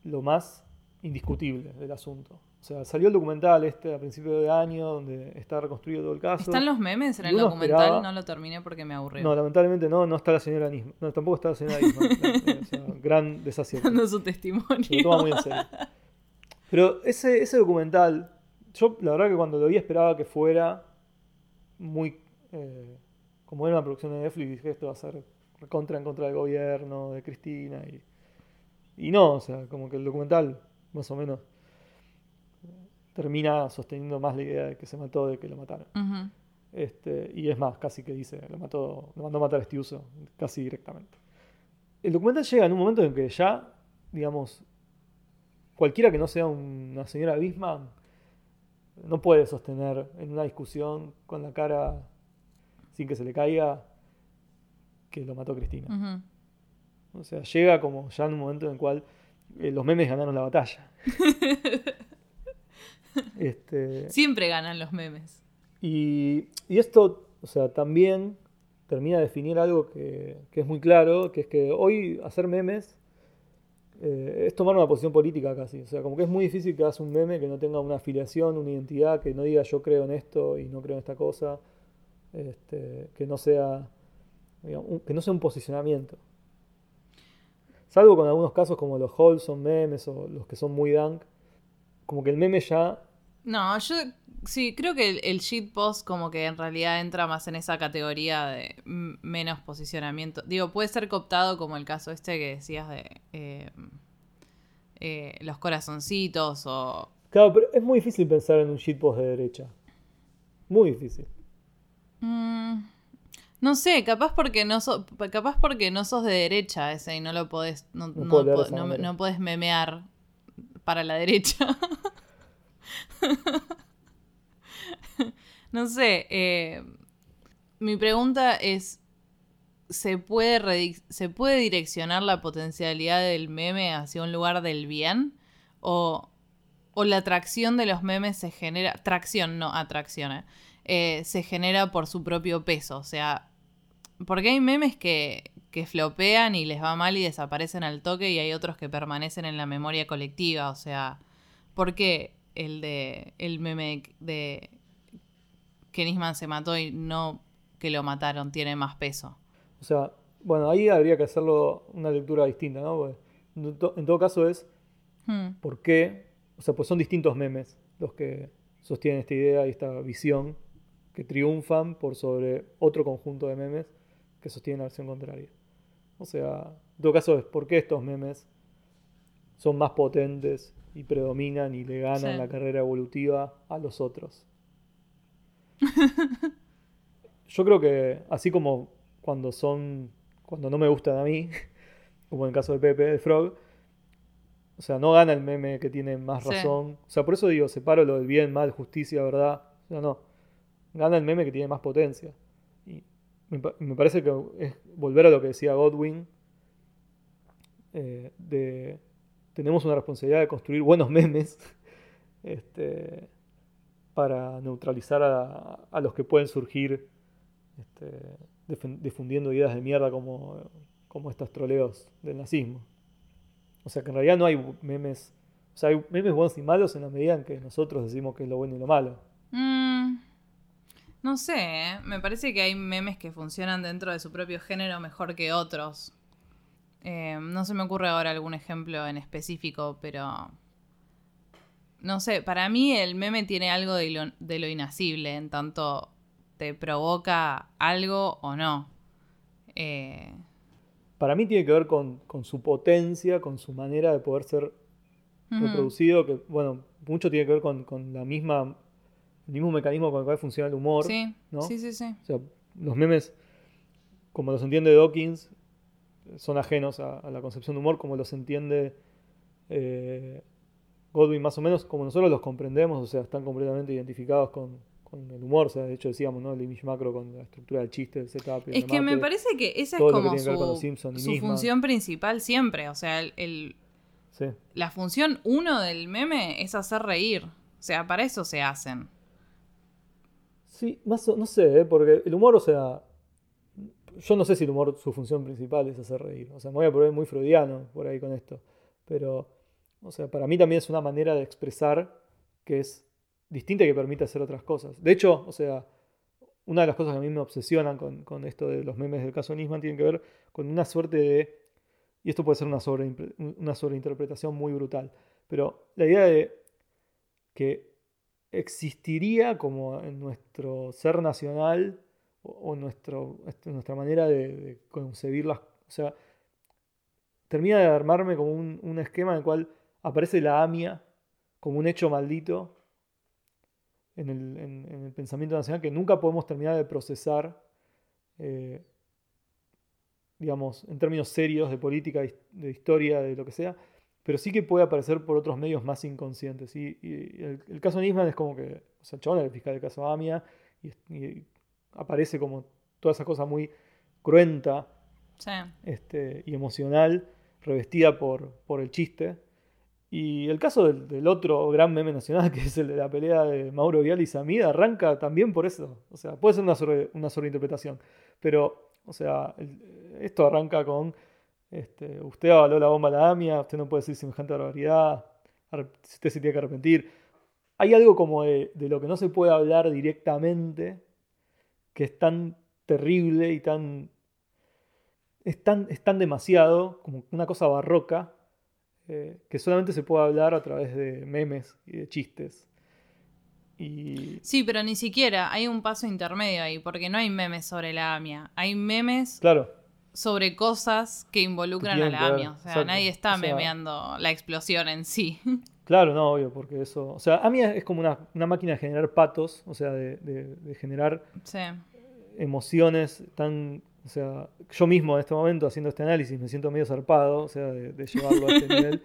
lo más indiscutible del asunto. O sea, salió el documental este a principio de año donde está reconstruido todo el caso. ¿Están los memes en el documental? esperaba- No lo terminé porque me aburrió. No, lamentablemente no, no está la señora Nisman. No, tampoco está la señora Nisman. [LAUGHS] o sea, gran desacierto. [LAUGHS] Dando su Se testimonio. lo toma muy en serio. Pero ese, ese documental, yo la verdad que cuando lo vi esperaba que fuera muy... eh, como era una producción de Netflix, dije esto va a ser contra en contra del gobierno, de Cristina. Y, y no, o sea, como que el documental, más o menos, termina sosteniendo más la idea de que se mató de que lo mataron. Este, y es más, casi que dice, lo mató, lo mandó a matar a Estiuso, casi directamente. El documental llega en un momento en que ya, digamos, cualquiera que no sea una señora Bisman no puede sostener en una discusión con la cara sin que se le caiga que lo mató Cristina. O sea, llega como ya en un momento en el cual eh, los memes ganaron la batalla. [LAUGHS] este, Siempre ganan los memes. y, y esto, o sea, también termina de definir algo que, que es muy claro, que es que hoy hacer memes eh, es tomar una posición política casi. O sea, como que es muy difícil que hagas un meme que no tenga una afiliación, una identidad, que no diga yo creo en esto y no creo en esta cosa, este, que no sea un- que no sea un posicionamiento. Salvo con algunos casos como los wholesome memes o los que son muy dank, como que el meme ya No, yo sí, creo que el, el shitpost como que en realidad entra más en esa categoría de menos posicionamiento. Digo, puede ser cooptado como el caso este que decías de eh, eh, los corazoncitos o... Claro, pero es muy difícil pensar en un shitpost de derecha. Muy difícil. Mm, no sé, capaz porque no sos, capaz porque no sos de derecha ese y no lo podés, no, No po- no podés memear para la derecha. [LAUGHS] no sé, eh, mi pregunta es, ¿se puede, ¿se puede direccionar la potencialidad del meme hacia un lugar del bien? ¿O, o la atracción de los memes se genera, tracción, no atracción, eh, eh, se genera por su propio peso? O sea, porque hay memes que, que flopean y les va mal y desaparecen al toque y hay otros que permanecen en la memoria colectiva. O sea, ¿por qué el de el meme de que Nisman se mató y no que lo mataron tiene más peso? O sea, bueno, ahí habría que hacerlo una lectura distinta, ¿no? Porque en to- en todo caso es Hmm, por qué, o sea, pues son distintos memes los que sostienen esta idea y esta visión que triunfan por sobre otro conjunto de memes que sostienen la versión contraria. O sea, en todo caso es por qué estos memes son más potentes y predominan y le ganan Sí. la carrera evolutiva a los otros. [LAUGHS] Yo creo que así como cuando son, cuando no me gustan a mí, [LAUGHS] como en el caso de Pepe, de Frog, o sea, no gana el meme que tiene más Sí. razón. O sea, por eso digo, separo lo del bien, mal, justicia, verdad. O sea, no. Gana el meme que tiene más potencia. Y me parece que es volver a lo que decía Godwin. eh, de tenemos una responsabilidad de construir buenos memes [LAUGHS] este, para neutralizar a, a los que pueden surgir este, difundiendo ideas de mierda como, como estos troleos del nazismo. O sea que en realidad no hay memes, o sea, hay memes buenos y malos en la medida en que nosotros decimos que es lo bueno y lo malo. Mm, no sé, ¿eh? me parece que hay memes que funcionan dentro de su propio género mejor que otros. Eh, no se me ocurre ahora algún ejemplo en específico, pero... No sé, para mí el meme tiene algo de lo, de lo inasible, en tanto te provoca algo o no. Eh, Para mí tiene que ver con, con su potencia, con su manera de poder ser reproducido, que bueno, mucho tiene que ver con, con la misma, el mismo mecanismo con el cual funciona el humor. Sí, ¿no? sí, sí, sí. O sea, los memes, como los entiende Dawkins, son ajenos a, a la concepción de humor, como los entiende eh, Godwin más o menos, como nosotros los comprendemos, o sea, están completamente identificados con, con el humor. O sea, de hecho decíamos, ¿no? El image macro con la estructura del chiste, del setup. Es que me parece que esa es como su, función principal siempre. O sea, el, el- Sí. la función uno del meme es hacer reír. O sea, para eso se hacen. Sí, más o- no sé, ¿eh? porque el humor, o sea, yo no sé si el humor, su función principal es hacer reír. O sea, me voy a poner muy freudiano por ahí con esto. Pero, o sea, para mí también es una manera de expresar que es distinta y que permite hacer otras cosas. De hecho, o sea, una de las cosas que a mí me obsesionan con, con esto de los memes del caso Nisman tiene que ver con una suerte de, y esto puede ser una, sobreimpre- una sobreinterpretación muy brutal, pero la idea de que existiría como en nuestro ser nacional o, o nuestro, este, nuestra manera de, de concebir las... O sea, termina de armarme como un, un esquema en el cual aparece la AMIA como un hecho maldito en el, en- en el pensamiento nacional que nunca podemos terminar de procesar, eh, digamos, en términos serios de política, de his- de historia, de lo que sea, pero sí que puede aparecer por otros medios más inconscientes. Y, y el, el caso Nisman es como que, o sea, el chabón era el fiscal del caso Amia y, y aparece como toda esa cosa muy cruenta Sí. este, y emocional, revestida por, por el chiste. Y el caso del, otro gran meme nacional, [LAUGHS] que es el de la pelea de Mauro Vial y Samida, arranca también por eso. O sea, puede ser una, sobre, una sobreinterpretación, pero, o sea, esto arranca con, este, usted avaló la bomba a la AMIA, usted no puede decir semejante barbaridad, ar- usted se tiene que arrepentir. Hay algo como de, de lo que no se puede hablar directamente, que es tan terrible y tan es tan, es tan demasiado, como una cosa barroca, eh, que solamente se puede hablar a través de memes y de chistes. Y Sí, pero ni siquiera hay un paso intermedio ahí, porque no hay memes sobre la AMIA. Hay memes claro, sobre cosas que involucran Que a la AMIA. O sea, exacto. nadie está O sea- memeando la explosión en sí. [LAUGHS] claro, no, obvio, porque eso. O sea, a mí es como una, una máquina de generar patos, o sea, de, de- de generar sí. emociones tan. O sea, yo mismo en este momento haciendo este análisis me siento medio zarpado, o sea, de, de llevarlo a este [LAUGHS] nivel.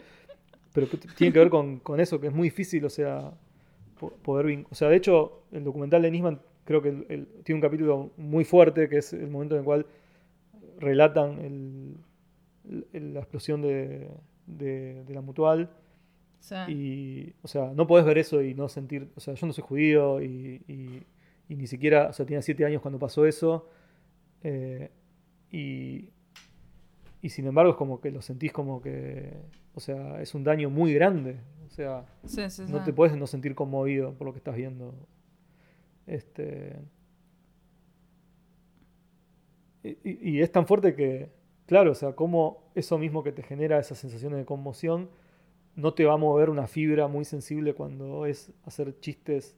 Pero tiene que ver con, con eso, que es muy difícil, o sea, po- poder O sea, de hecho, el documental de Nisman creo que el- el- tiene un capítulo muy fuerte, que es el momento en el cual relatan el- el- la explosión de, de- de la mutual. sí. Y, o sea, no podés ver eso y no sentir, o sea, yo no soy judío y, y- y ni siquiera, o sea, tenía siete años cuando pasó eso. Eh, y, y sin embargo es como que lo sentís como que, o sea, es un daño muy grande. O sea, Sí, sí, no sí. te puedes no sentir conmovido por lo que estás viendo. Este, y, y- y es tan fuerte que, claro, o sea, como eso mismo que te genera esas sensaciones de conmoción, no te va a mover una fibra muy sensible cuando es hacer chistes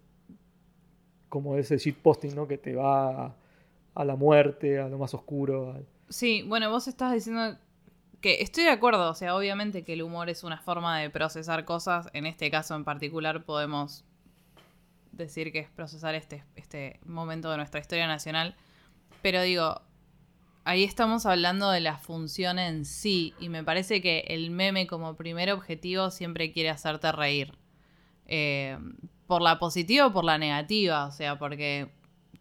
como ese shitposting, ¿no? Que te va a, a la muerte, a lo más oscuro. Sí, bueno, vos estás diciendo que estoy de acuerdo, o sea, obviamente que el humor es una forma de procesar cosas, en este caso en particular podemos decir que es procesar este, este momento de nuestra historia nacional, pero digo, ahí estamos hablando de la función en sí, y me parece que el meme como primer objetivo siempre quiere hacerte reír. Eh, por la positiva o por la negativa, o sea, porque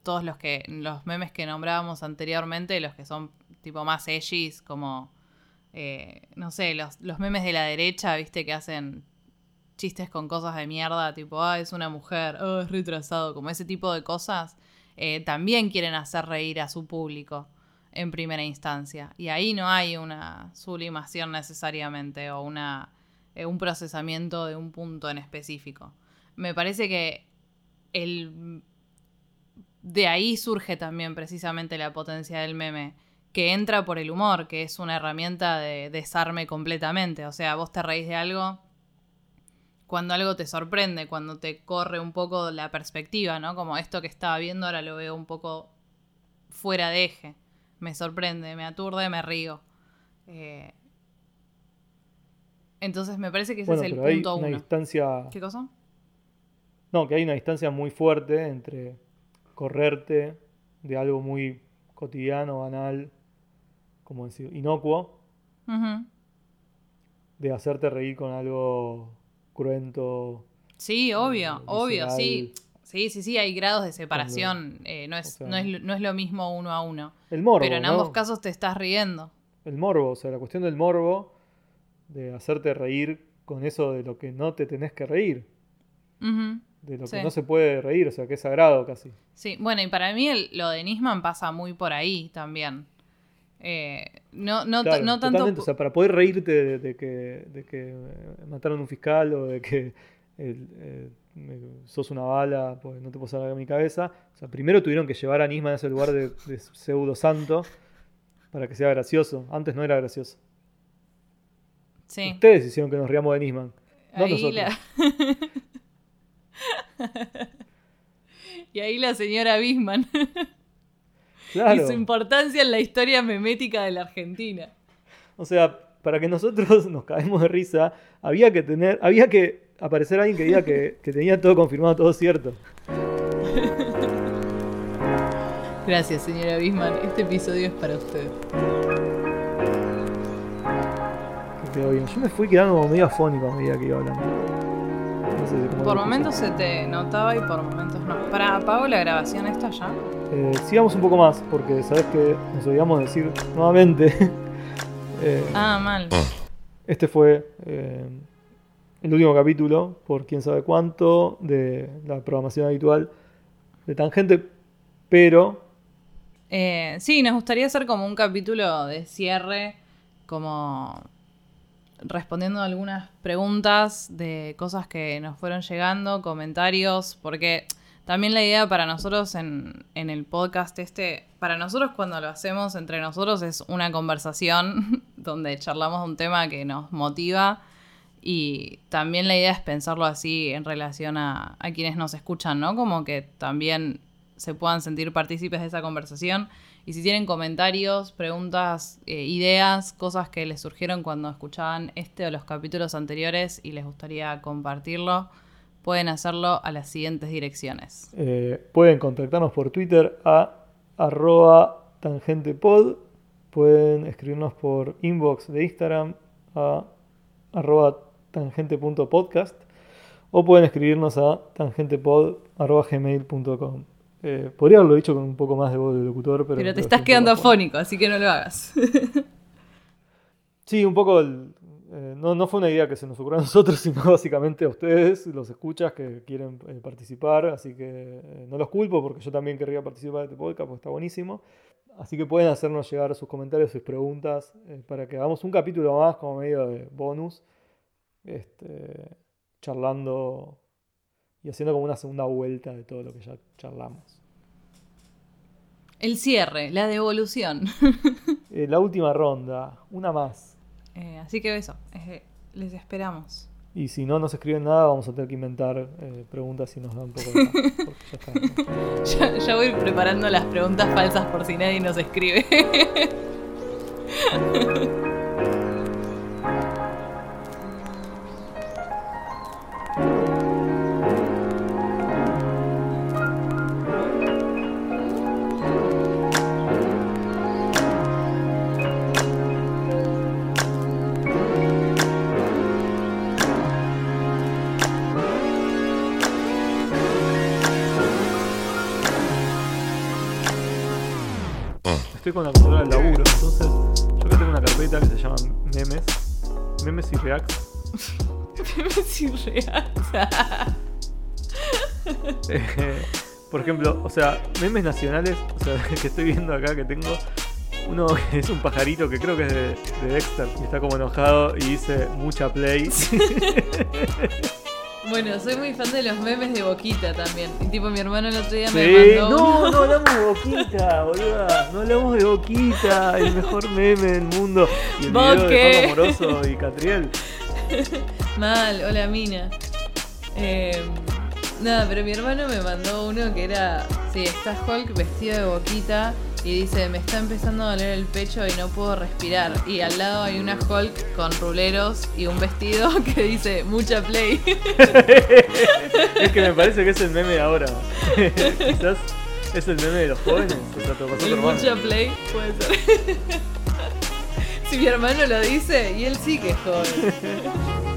todos los que los memes que nombrábamos anteriormente, los que son tipo más edgys, como eh, no sé, los, los memes de la derecha, viste, que hacen chistes con cosas de mierda, tipo, ah, es una mujer, oh, es retrasado, como ese tipo de cosas, eh, también quieren hacer reír a su público en primera instancia. Y ahí no hay una sublimación necesariamente o una, eh, un procesamiento de un punto en específico. Me parece que el, de ahí surge también precisamente la potencia del meme, que entra por el humor, que es una herramienta de desarme completamente. O sea, vos te reís de algo cuando algo te sorprende, cuando te corre un poco la perspectiva, ¿no? Como esto que estaba viendo ahora lo veo un poco fuera de eje. Me sorprende, me aturde, me río. Eh, entonces me parece que ese Bueno, es el pero hay punto una uno. distancia. ¿Qué cosa? No, que hay una distancia muy fuerte entre correrte de algo muy cotidiano, banal, como decir, inocuo, de hacerte reír con algo cruento. Sí, obvio, eh, obvio, sí. Sí, sí, sí, hay grados de separación. eh, no, es, o sea- no, es, lo- no es lo mismo uno a uno. El morbo. pero en ¿no? ambos casos te estás riendo. El morbo, o sea, la cuestión del morbo, de hacerte reír con eso de lo que no te tenés que reír. De lo Sí. que no se puede reír, o sea, que es sagrado casi. Sí, bueno, y para mí el- lo de Nisman pasa muy por ahí también. Eh, no, no, Claro, no tanto. o sea, para poder reírte de, de que, de que mataron a un fiscal o de que el, eh, sos una bala, pues no te puedo sacar mi cabeza. O sea, primero tuvieron que llevar a Nisman a ese lugar de, de pseudo santo para que sea gracioso. Antes no era gracioso. sí. Ustedes hicieron que nos riamos de Nisman, no Ahí nosotros. la- [LAUGHS] [LAUGHS] y ahí la señora Bisman [LAUGHS] Claro. y su importancia en la historia memética de la Argentina. O sea, para que nosotros [LAUGHS] nos caemos de risa, había que tener, había que aparecer alguien que diga que, que tenía todo confirmado, todo cierto. Gracias, señora Bisman. Este episodio es para usted. Yo me fui quedando como medio afónico a medida que iba hablando. Por momentos se te notaba y por momentos no. Para, apago la grabación esta ya. Eh, sigamos un poco más, porque sabes que nos olvidamos decir nuevamente. [LAUGHS] eh, Ah, mal. Este fue eh, el último capítulo, por quién sabe cuánto, de la programación habitual de Tangente, pero Eh, sí, nos gustaría hacer como un capítulo de cierre, como respondiendo algunas preguntas de cosas que nos fueron llegando, comentarios, porque también la idea para nosotros en, en el podcast este, para nosotros cuando lo hacemos entre nosotros es una conversación [LAUGHS] donde charlamos de un tema que nos motiva y también la idea es pensarlo así en relación a, a quienes nos escuchan, ¿no? Como que también se puedan sentir partícipes de esa conversación. Y si tienen comentarios, preguntas, eh, ideas, cosas que les surgieron cuando escuchaban este o los capítulos anteriores y les gustaría compartirlo, pueden hacerlo a las siguientes direcciones. eh, pueden contactarnos por Twitter a arroba tangentepod, pueden escribirnos por inbox de Instagram a tangente.podcast o pueden escribirnos a tangentepod.gmail.com. Eh, podría haberlo dicho con un poco más de voz de locutor, pero... Pero te estás quedando afónico. así que no lo hagas. Sí, un poco. el- eh, no, no fue una idea que se nos ocurrió a nosotros, [LAUGHS] sino básicamente a ustedes, los escuchas que quieren eh, participar. Así que eh, no los culpo porque yo también querría participar de este podcast porque está buenísimo. Así que pueden hacernos llegar sus comentarios, sus preguntas para que hagamos un capítulo más como medio de bonus. Este, charlando y haciendo como una segunda vuelta de todo lo que ya charlamos. El cierre, la devolución. [LAUGHS] Eh, la última ronda, una más. Eh, así que eso, eh, les esperamos. Y si no nos escriben nada, vamos a tener que inventar preguntas y nos da un poco de paz, [LAUGHS] porque ya está. Ya, ya voy preparando las preguntas falsas por si nadie nos escribe. [LAUGHS] con la computadora del laburo, entonces yo acá tengo una carpeta que se llama memes, memes y reacts. Si reacta. Eh, por ejemplo, o sea, memes nacionales, o sea, [LAUGHS] que estoy viendo acá que tengo. Uno que es un pajarito que creo que es de, de Dexter y está como enojado y dice mucha play. [LAUGHS] Bueno, soy muy fan de los memes de Boquita también. Y tipo, mi hermano el otro día me Sí, mandó no, no hablamos de Boquita, boluda. No hablamos de Boquita, el mejor meme del mundo. Y el video de Amoroso y Catriel. [LAUGHS] Mal, hola Mina. Eh, nada, pero mi hermano me mandó uno que era. Sí, está Hulk vestido de boquita y dice: Me está empezando a doler el pecho y no puedo respirar. Y al lado hay una Hulk con ruleros y un vestido [LAUGHS] que dice: Mucha play. [LAUGHS] Es que me parece que es el meme de ahora. [LAUGHS] Quizás es el meme de los jóvenes. O sea, te mucha play puede ser. si mi hermano lo dice, y él sí que es joven.